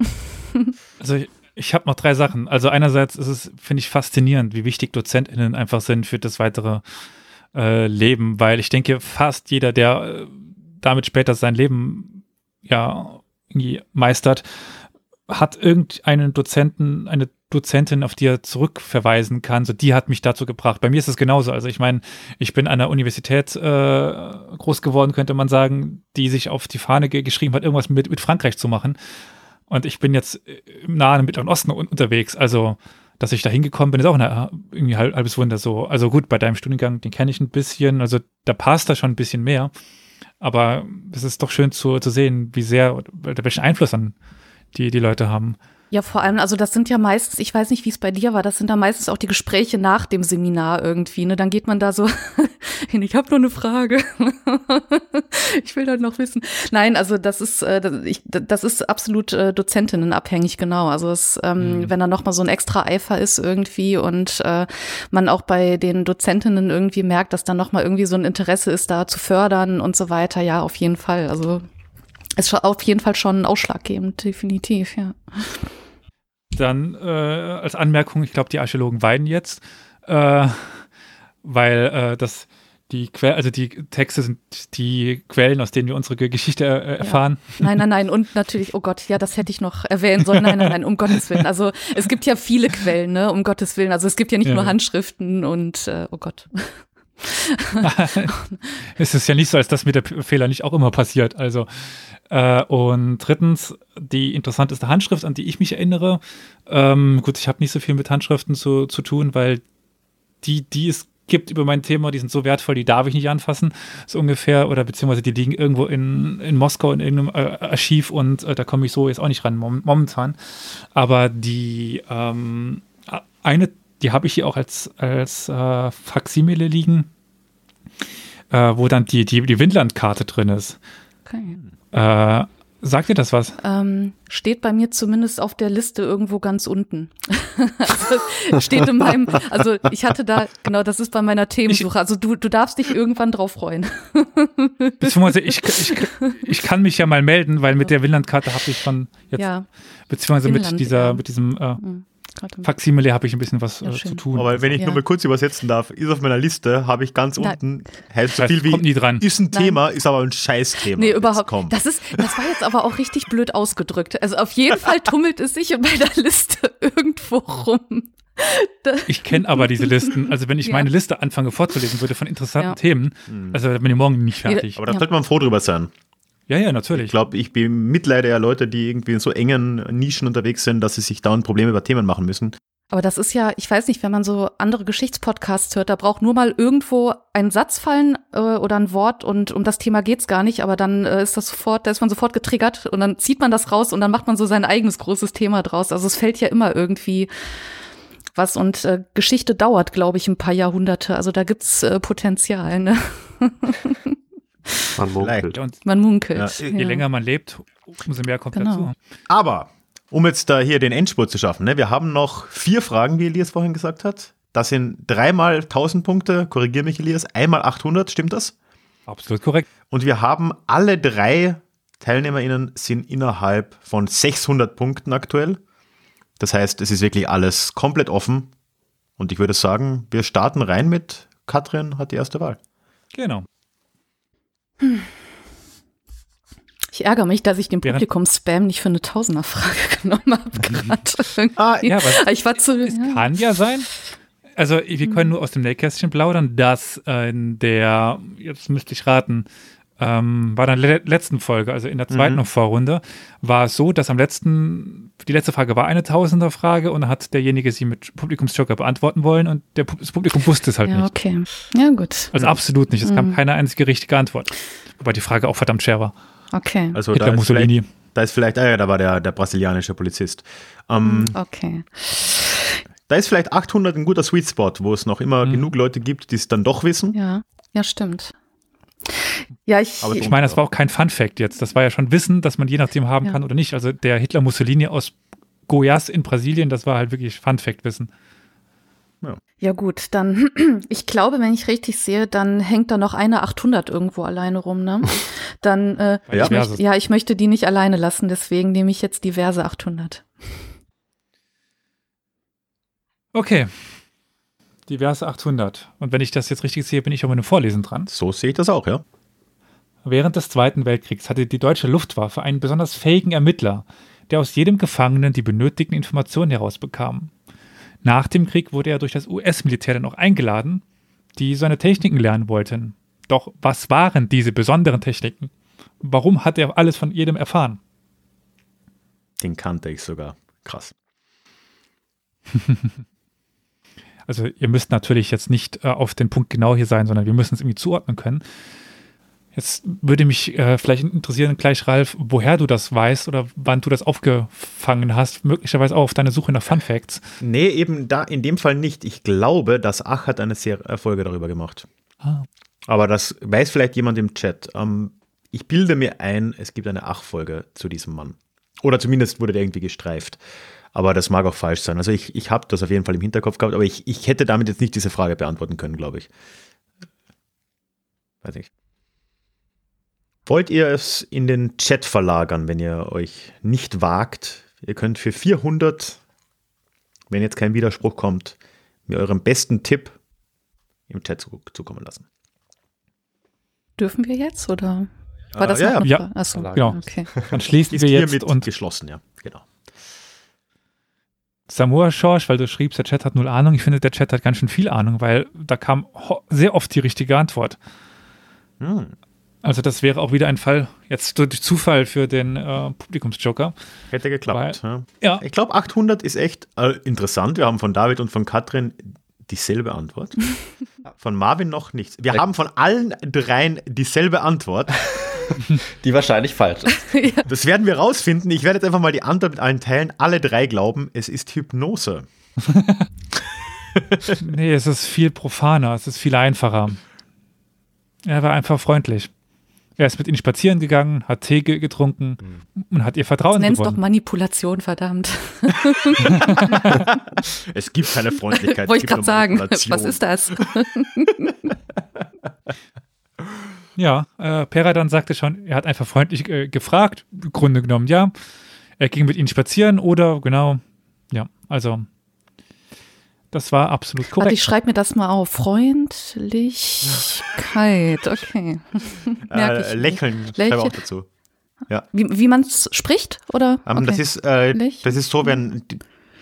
Also ich, ich habe noch drei Sachen. Also einerseits ist es, finde ich, faszinierend, wie wichtig DozentInnen einfach sind für das weitere äh, Leben, weil ich denke, fast jeder, der äh, damit später sein Leben ja meistert, hat irgendeinen Dozenten, eine Dozentin, auf die er zurückverweisen kann. So, die hat mich dazu gebracht. Bei mir ist es genauso. Also ich meine, ich bin an der Universität äh, groß geworden, könnte man sagen, die sich auf die Fahne geschrieben hat, irgendwas mit, mit Frankreich zu machen. Und ich bin jetzt im Nahen und Mittleren Osten unterwegs. Also, dass ich da hingekommen bin, ist auch eine, irgendwie halb, halbes Wunder so. Also gut, bei deinem Studiengang, den kenne ich ein bisschen. Also da passt da schon ein bisschen mehr. Aber es ist doch schön zu, zu sehen, wie sehr, welchen Einfluss dann die die Leute haben. Ja, vor allem, also das sind ja meistens, ich weiß nicht, wie es bei dir war, das sind da meistens auch die Gespräche nach dem Seminar irgendwie. Ne? Dann geht man da so hin, ich habe nur eine Frage. ich will halt noch wissen. Nein, also das ist, äh, ich, das ist absolut äh, Dozentinnenabhängig, genau. Also es, ähm, mhm. wenn da nochmal so ein extra Eifer ist irgendwie und äh, man auch bei den Dozentinnen irgendwie merkt, dass da nochmal irgendwie so ein Interesse ist, da zu fördern und so weiter, ja, auf jeden Fall. Also ist auf jeden Fall schon ausschlaggebend, definitiv, ja. Dann äh, als Anmerkung, ich glaube, die Archäologen weinen jetzt, äh, weil äh, das die Quell, also die Texte sind die Quellen, aus denen wir unsere Geschichte äh, erfahren. Ja. Nein, nein, nein. Und natürlich, oh Gott, ja, das hätte ich noch erwähnen sollen. Nein, nein, nein, um Gottes Willen. Also es gibt ja viele Quellen, ne, um Gottes Willen. Also es gibt ja nicht ja. nur Handschriften und äh, oh Gott. es ist ja nicht so, als dass mir der Fehler nicht auch immer passiert. Also äh, und drittens, die interessanteste Handschrift, an die ich mich erinnere. Ähm, gut, ich habe nicht so viel mit Handschriften zu, zu tun, weil die, die es gibt über mein Thema, die sind so wertvoll, die darf ich nicht anfassen, so ungefähr, oder beziehungsweise die liegen irgendwo in, in Moskau in irgendeinem äh, Archiv und äh, da komme ich so jetzt auch nicht ran momentan. Aber die ähm, eine, die habe ich hier auch als, als äh, Faximile liegen, äh, wo dann die, die, die Windlandkarte drin ist. Okay. Sagt dir das was? Ähm, steht bei mir zumindest auf der Liste irgendwo ganz unten. also steht in meinem, also ich hatte da, genau, das ist bei meiner Themensuche. Also du, du darfst dich irgendwann drauf freuen. beziehungsweise ich, ich, ich kann mich ja mal melden, weil mit der Winlandkarte habe ich schon jetzt, ja. beziehungsweise Finnland, mit dieser, ja. mit diesem äh, mhm. Faksimile habe ich ein bisschen was ja, äh, zu tun. Aber wenn ich ja. nur mal kurz übersetzen darf, ist auf meiner Liste, habe ich ganz Na, unten, heißt so viel wie, kommt nie dran. ist ein Nein. Thema, ist aber ein Scheißthema. Nee, überhaupt. Das, ist, das war jetzt aber auch richtig blöd ausgedrückt. Also auf jeden Fall tummelt es sich in meiner Liste irgendwo rum. Ich kenne aber diese Listen. Also wenn ich ja. meine Liste anfange vorzulesen würde von interessanten Themen, also bin ich morgen nicht fertig. Aber da sollte man froh drüber sein. Ja, ja, natürlich. Ich glaube, ich bemitleide ja Leute, die irgendwie in so engen Nischen unterwegs sind, dass sie sich dauernd Probleme über Themen machen müssen. Aber das ist ja, ich weiß nicht, wenn man so andere Geschichtspodcasts hört, da braucht nur mal irgendwo ein Satz fallen äh, oder ein Wort und um das Thema geht's gar nicht, aber dann äh, ist das sofort, da ist man sofort getriggert und dann zieht man das raus und dann macht man so sein eigenes großes Thema draus. Also es fällt ja immer irgendwie was und äh, Geschichte dauert, glaube ich, ein paar Jahrhunderte. Also da gibt's äh, Potenzial. Ne? Man munkelt. Und man munkelt. Ja. Je länger man lebt, umso mehr kommt genau. dazu. Aber, um jetzt da hier den Endspurt zu schaffen, ne, wir haben noch vier Fragen, wie Elias vorhin gesagt hat. Das sind dreimal 1000 Punkte, korrigiere mich Elias, einmal 800, stimmt das? Absolut korrekt. Und wir haben alle drei TeilnehmerInnen sind innerhalb von 600 Punkten aktuell. Das heißt, es ist wirklich alles komplett offen. Und ich würde sagen, wir starten rein mit Katrin hat die erste Wahl. Genau. Ich ärgere mich, dass ich den Publikum-Spam nicht für eine Tausender-Frage genommen habe gerade. ah, ja, aber ich war zu, es ja. kann ja sein. Also wir können nur aus dem Nähkästchen plaudern, dass äh, in der, jetzt müsste ich raten, ähm, war dann le letzten Folge, also in der zweiten Mhm. Vorrunde, war es so, dass am letzten, die letzte Frage war eine Tausender-Frage und dann hat derjenige sie mit Publikumsjoker beantworten wollen und der, das Publikum wusste es halt Ja, nicht. okay. Ja, gut. Also absolut nicht. Es kam Mhm. keine einzige richtige Antwort. Wobei die Frage auch verdammt schwer war. Okay. Also Hitler, da ist, vielleicht, Mussolini. da ist vielleicht, ah ja, da war der, der brasilianische Polizist. Ähm, Okay. Da ist vielleicht 800 ein guter Sweet Spot, wo es noch immer Mhm. genug Leute gibt, die es dann doch wissen. Ja, ja, stimmt. Ja, ich. Aber Ich meine, das war auch kein Fun-Fact jetzt. Das war ja schon Wissen, dass man je nachdem haben Ja. kann oder nicht. Also der Hitler-Mussolini aus Goiás in Brasilien, das war halt wirklich Fun-Fact-Wissen. Ja, gut, dann, ich glaube, wenn ich richtig sehe, dann hängt da noch eine 800 irgendwo alleine rum, ne? Dann, äh, Ja. ich möchte, ja, ich möchte die nicht alleine lassen, deswegen nehme ich jetzt diverse 800. Okay. Diverse 800. Und wenn ich das jetzt richtig sehe, bin ich auch mit einem Vorlesen dran. So sehe ich das auch, ja. Während des Zweiten Weltkriegs hatte die deutsche Luftwaffe einen besonders fähigen Ermittler, der aus jedem Gefangenen die benötigten Informationen herausbekam. Nach dem Krieg wurde er durch das US-Militär dann auch eingeladen, die seine Techniken lernen wollten. Doch was waren diese besonderen Techniken? Warum hat er alles von jedem erfahren? Den kannte ich sogar. Krass. Also ihr müsst natürlich jetzt nicht äh, auf den Punkt genau hier sein, sondern wir müssen es irgendwie zuordnen können. Jetzt würde mich äh, vielleicht interessieren, gleich Ralf, woher du das weißt oder wann du das aufgefangen hast, möglicherweise auch auf deine Suche nach Fun Facts. Nee, eben da in dem Fall nicht. Ich glaube, dass Ach hat eine Ser äh, Folge darüber gemacht. Ah. Aber das weiß vielleicht jemand im Chat. Ähm, ich bilde mir ein, es gibt eine Ach-Folge zu diesem Mann. Oder zumindest wurde der irgendwie gestreift. Aber das mag auch falsch sein. Also ich, ich habe das auf jeden Fall im Hinterkopf gehabt, aber ich, ich hätte damit jetzt nicht diese Frage beantworten können, glaube ich. Weiß nicht. Wollt ihr es in den Chat verlagern, wenn ihr euch nicht wagt? Ihr könnt für 400, wenn jetzt kein Widerspruch kommt, mir euren besten Tipp im Chat zu- zukommen lassen. Dürfen wir jetzt oder war Äh, das ja, noch ja. eine Frage? Achso, Genau. okay. Dann schließen Ist wir jetzt und geschlossen, ja. Genau. Samoa Schorsch, weil du schriebst, der Chat hat null Ahnung. Ich finde, der Chat hat ganz schön viel Ahnung, weil da kam sehr oft die richtige Antwort. Hm. Also das wäre auch wieder ein Fall, jetzt durch Zufall für den äh, Publikumsjoker. Hätte geklappt. ja. Ja, Ich glaube, 800 ist echt äh, interessant. Wir haben von David und von Katrin dieselbe Antwort. Von Marvin noch nichts. Wir haben von allen dreien dieselbe Antwort. Die wahrscheinlich falsch ist. Das werden wir rausfinden. Ich werde jetzt einfach mal die Antwort mit allen teilen. Alle drei glauben, es ist Hypnose. nee, es ist viel profaner, es ist viel einfacher. Er war einfach freundlich. Er ist mit ihnen spazieren gegangen, hat Tee ge- getrunken und hat ihr Vertrauen Nenn's doch gewonnen. Manipulation, verdammt. Es gibt keine Freundlichkeit. Wollte ich gerade sagen. Was ist das? Ja, äh, Pera dann sagte schon, er hat einfach freundlich äh, gefragt, im Grunde genommen, ja. Er ging mit ihnen spazieren oder, genau, ja, also das war absolut Warte, korrekt. ich schreibe mir das mal auf. Freundlichkeit, okay. Merke ich Äh, mir. lächeln, schreibe Lächeln. auch dazu. Wie, wie man es spricht, oder? Ähm, Okay. das, ist, äh, Lächeln. das ist so, wenn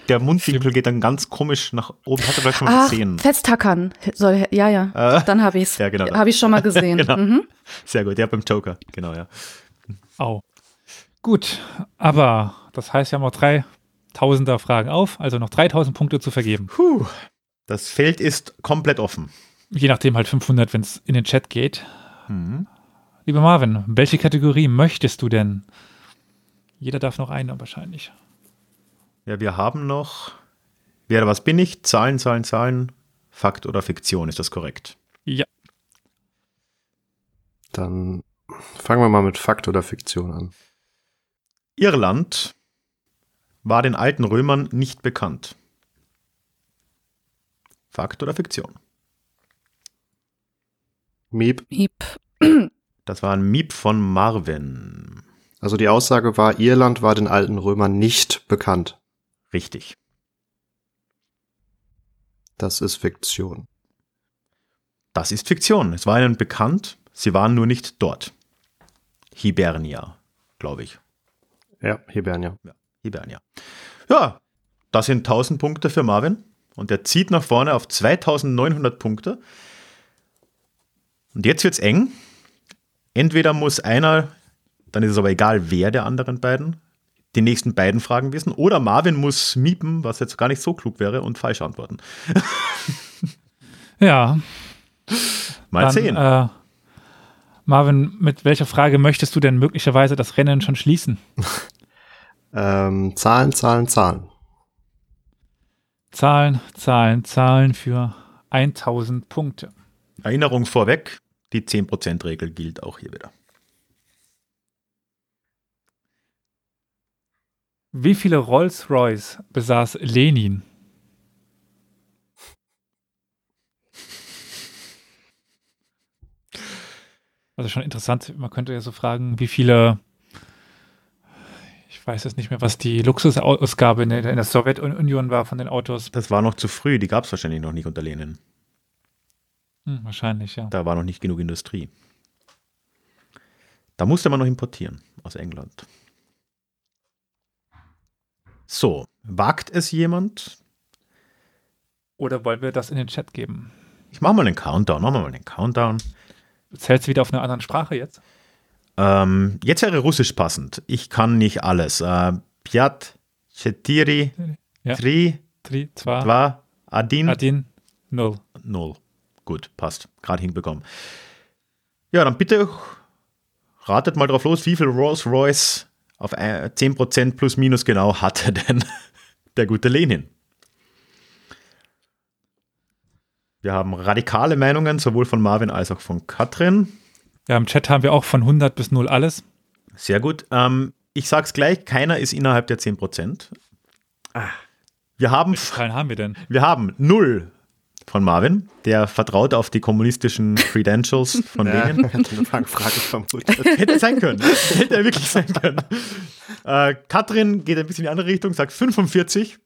der Mundwinkel geht dann ganz komisch nach oben. Hat er vielleicht schon mal Ach, gesehen. festhackern. Soll, ja, ja. Äh, Dann habe ich es. Ja, genau. Habe ich schon mal gesehen. Genau. mhm. Sehr gut, ja, beim Joker. Genau, ja. Au. Gut, aber das heißt, wir haben noch drei Tausender Fragen auf, also noch 3000 Punkte zu vergeben. Puh. Das Feld ist komplett offen. Je nachdem halt 500, wenn es in den Chat geht. Mhm. Lieber Marvin, welche Kategorie möchtest du denn? Jeder darf noch eine wahrscheinlich. Ja, wir haben noch. Wer, was bin ich? Zahlen, Zahlen, Zahlen. Fakt oder Fiktion, ist das korrekt? Ja, Dann fangen wir mal mit Fakt oder Fiktion an. Irland war den alten Römern nicht bekannt. Fakt oder Fiktion? Miep. Miep. Das war ein Miep von Marvin. Also die Aussage war, Irland war den alten Römern nicht bekannt. Richtig. Das ist Fiktion. Das ist Fiktion. Es war ihnen bekannt, sie waren nur nicht dort. Hibernia, glaube ich. Ja, Hibernia. Hibernia. Ja, das sind 1000 Punkte für Marvin. Und er zieht nach vorne auf 2900 Punkte. Und jetzt wird's eng. Entweder muss einer, dann ist es aber egal, wer der anderen beiden, die nächsten beiden Fragen wissen, oder Marvin muss miepen, was jetzt gar nicht so klug wäre, und falsch antworten. Ja. Mal dann, sehen. Äh, Marvin, mit welcher Frage möchtest du denn möglicherweise das Rennen schon schließen? Ähm, Zahlen, Zahlen, Zahlen. Zahlen, Zahlen, Zahlen für 1000 Punkte. Erinnerung vorweg, die 10%-Regel gilt auch hier wieder. Wie viele Rolls-Royce besaß Lenin? Also schon interessant, man könnte ja so fragen, wie viele, weiß jetzt nicht mehr, was die Luxusausgabe in der, in der Sowjetunion war von den Autos. Das war noch zu früh, die gab es wahrscheinlich noch nicht unter Lenin. Hm, wahrscheinlich, ja. Da war noch nicht genug Industrie. Da musste man noch importieren aus England. So, wagt es jemand? Oder wollen wir das in den Chat geben? Ich mache mal einen Countdown, machen wir mal einen Countdown. Zählst du wieder auf einer anderen Sprache jetzt? Ähm, jetzt wäre Russisch passend. Ich kann nicht alles. Äh, Piat, Chetiri, Ja. Tri, 3, 2, Dva, Adin, Adin, 0. Null. Gut, passt. Gerade hinbekommen. Ja, dann bitte ratet mal drauf los, wie viel Rolls Royce auf äh, 10% plus minus genau hatte denn der gute Lenin? Wir haben radikale Meinungen, sowohl von Marvin als auch von Katrin. Ja, im Chat haben wir auch von 100 bis 0 alles. Sehr gut. Ähm, ich sag's gleich, keiner ist innerhalb der 10%. Wir haben, Wie viele Zahlen haben wir denn? wir haben null von Marvin, der vertraut auf die kommunistischen Credentials von Lenin. hätte eine Fangfrage vermutet. Hätte sein können. Hätte er wirklich sein können. Äh, Katrin geht ein bisschen in die andere Richtung, sagt 45.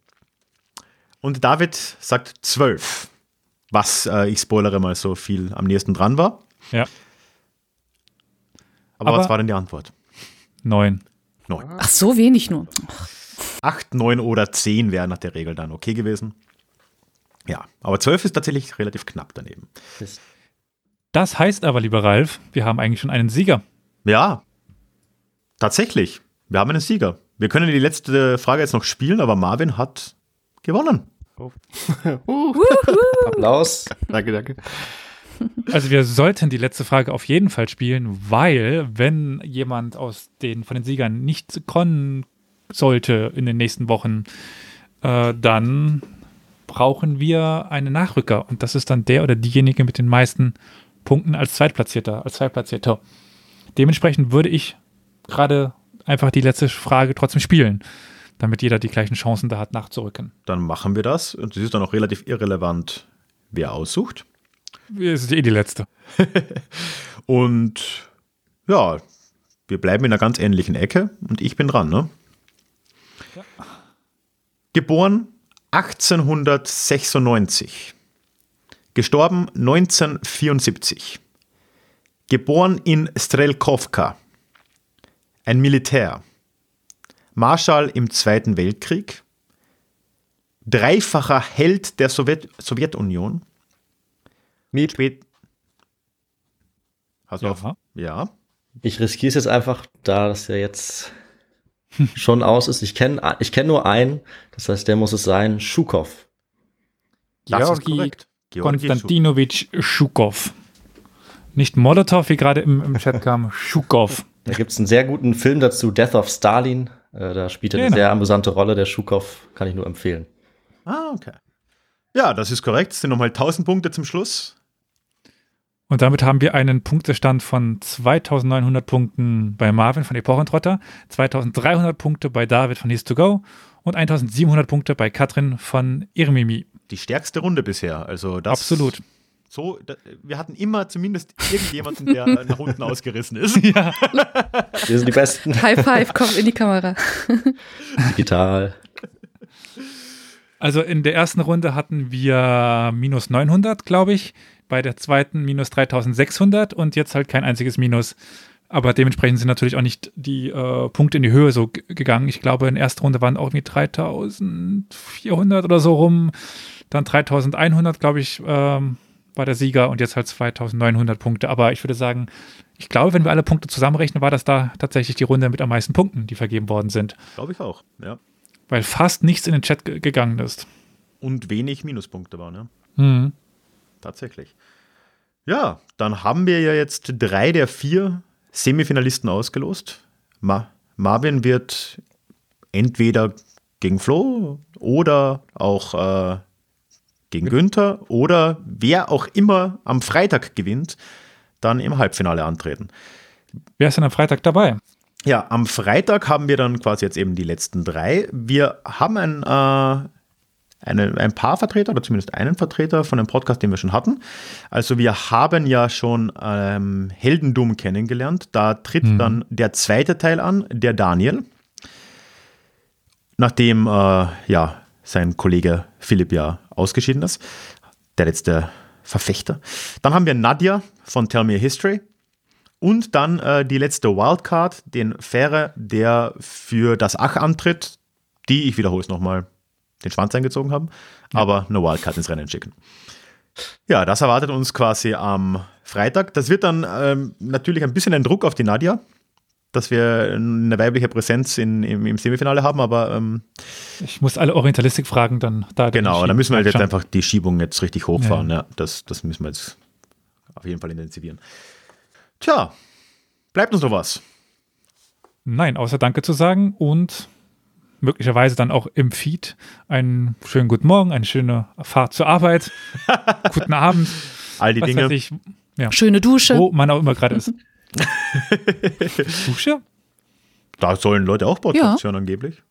Und David sagt 12. Was, äh, ich spoilere mal so viel, am nächsten dran war. Ja, Aber, Aber- was war denn die Antwort? 9. 9. Ach, so wenig nur. 8, 9 oder 10 wären nach der Regel dann okay gewesen. Ja, aber 12 ist tatsächlich relativ knapp daneben. Das heißt aber, lieber Ralf, wir haben eigentlich schon einen Sieger. Ja, tatsächlich. Wir haben einen Sieger. Wir können die letzte Frage jetzt noch spielen, aber Marvin hat gewonnen. Applaus. Danke, danke. Also wir sollten die letzte Frage auf jeden Fall spielen, weil wenn jemand aus den von den Siegern nicht kommen sollte in den nächsten Wochen, äh, dann brauchen wir einen Nachrücker und das ist dann der oder diejenige mit den meisten Punkten als Zweitplatzierter, als Zweitplatzierter. Dementsprechend würde ich gerade einfach die letzte Frage trotzdem spielen, damit jeder die gleichen Chancen da hat, nachzurücken. Dann machen wir das. Und es ist dann auch relativ irrelevant, wer aussucht. Es ist eh die letzte. Und ja, wir bleiben in einer ganz ähnlichen Ecke und ich bin dran, ne? Geboren 1896. Gestorben 1974. Geboren in Strelkovka. Ein Militär. Marschall im Zweiten Weltkrieg. Dreifacher Held der Sowjet Sowjetunion. Miep. Spät. Hast du auf? Ja. Ja. Ich riskiere es jetzt einfach, da das ja jetzt schon aus ist. Ich kenne ich kenn nur einen, das heißt, der muss es sein, Schukow. Georgi Konstantinowitsch Schukow. Nicht Molotow, wie gerade im, im Chat kam, Schukow. Da gibt es einen sehr guten Film dazu, Death of Stalin. Äh, da spielt er eine Genau. sehr amüsante Rolle, der Schukow, kann ich nur empfehlen. Ah, okay. Ja, das ist korrekt. Es sind nochmal 1000 Punkte zum Schluss. Und damit haben wir einen Punktestand von 2900 Punkten bei Marvin von Epochentrotter, 2300 Punkte bei David von His to Go und 1700 Punkte bei Katrin von Irmimi. Die stärkste Runde bisher. Also das Absolut. So, da, wir hatten immer zumindest irgendjemanden, der nach unten ausgerissen ist. Ja, Wir sind die Besten, High Five, komm in die Kamera. digital. also in der ersten Runde hatten wir minus 900, glaube ich, bei der zweiten minus 3600 und jetzt halt kein einziges Minus. Aber dementsprechend sind natürlich auch nicht die äh, Punkte in die Höhe so gegangen. Ich glaube, in der ersten Runde waren auch irgendwie 3400 oder so rum. Dann 3100, glaube ich, ähm, war der Sieger und jetzt halt 2900 Punkte. Aber ich würde sagen, ich glaube, wenn wir alle Punkte zusammenrechnen, war das da tatsächlich die Runde mit am meisten Punkten, die vergeben worden sind. Glaube ich auch, ja. Weil fast nichts in den Chat gegangen ist. Und wenig Minuspunkte waren, ja. Mhm. Tatsächlich. Ja, dann haben wir ja jetzt drei der vier Semifinalisten ausgelost. Ma Marvin wird entweder gegen Flo oder auch äh, gegen Günther oder wer auch immer am Freitag gewinnt, dann im Halbfinale antreten. Wer ist denn am Freitag dabei? Ja, am Freitag haben wir dann quasi jetzt eben die letzten drei. Wir haben ein, äh, eine, ein paar Vertreter oder zumindest einen Vertreter von dem Podcast, den wir schon hatten. Also wir haben ja schon ähm, Heldendum kennengelernt. Da tritt Mhm. dann der zweite Teil an, der Daniel. Nachdem äh, ja, sein Kollege Philipp ja ausgeschieden ist. Der letzte Verfechter. Dann haben wir Nadja von Tell Me a History. Und dann äh, die letzte Wildcard, den Fähre, der für das Ach antritt, die, ich wiederhole es nochmal, den Schwanz eingezogen haben, aber eine Wildcard ins Rennen schicken. Ja, das erwartet uns quasi am Freitag. Das wird dann ähm, natürlich ein bisschen ein Druck auf die Nadja, dass wir eine weibliche Präsenz in, im, im Semifinale haben, aber ähm, Ich muss alle Orientalistik fragen, dann da. genau, da müssen wir halt jetzt einfach die Schiebung jetzt richtig hochfahren. Ja. das, das müssen wir jetzt auf jeden Fall intensivieren. Tja, bleibt uns noch was. Nein, außer Danke zu sagen und möglicherweise dann auch im Feed einen schönen guten Morgen, eine schöne Fahrt zur Arbeit, guten Abend, All die was Dinge. weiß ich, Schöne Dusche. wo man auch immer gerade ist. Dusche? Da sollen Leute auch Podcasts Ja. hören, angeblich.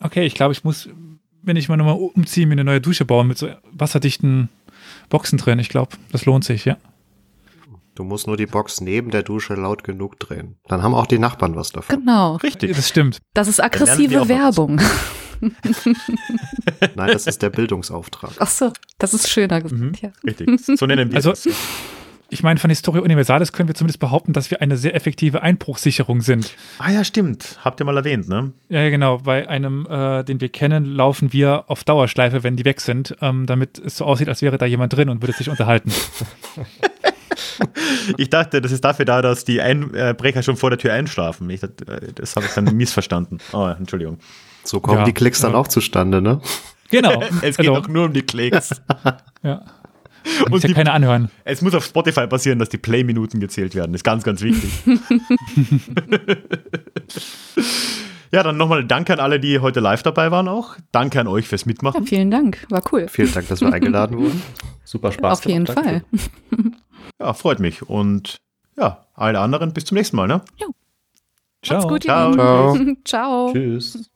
Okay, ich glaube, ich muss, wenn ich mal nochmal umziehe, mir eine neue Dusche bauen mit so wasserdichten Boxen drin. Ich glaube, das lohnt sich, ja. Du musst nur die Box neben der Dusche laut genug drehen. Dann haben auch die Nachbarn was davon. Genau. Richtig. Das stimmt. Das ist aggressive. Werbung. Nein, das ist der Bildungsauftrag. Ach so, das ist schöner gesagt. Mhm. Ja. Richtig. So nennen wir Also, das. ich meine, von Historia Universalis können wir zumindest behaupten, dass wir eine sehr effektive Einbruchssicherung sind. Ah ja, stimmt. Habt ihr mal erwähnt, ne? Ja, ja, genau. Bei einem, äh, den wir kennen, laufen wir auf Dauerschleife, wenn die weg sind, ähm, damit es so aussieht, als wäre da jemand drin und würde sich unterhalten. Ich dachte, das ist dafür da, dass die Einbrecher schon vor der Tür einschlafen. Ich, dachte, äh, das habe ich dann missverstanden. Oh, Entschuldigung. So kommen Ja, die Klicks dann ja. auch zustande, ne? Genau. Es geht also, auch nur um die Klicks. ja. Und Muss ja die, keiner anhören. es muss auf Spotify passieren, dass die Play-Minuten gezählt werden. ist ganz, ganz wichtig. ja, dann nochmal Danke an alle, die heute live dabei waren auch. Danke an euch fürs ja, Mitmachen. vielen Dank. War cool. Vielen Dank, dass wir eingeladen wurden. Super Spaß. Auf jeden. Fall. Ja, freut mich. Und ja, alle anderen bis zum nächsten Mal. Ne? Ciao. Macht's gut, ihr Ciao. Lieben. Ciao. Tschüss.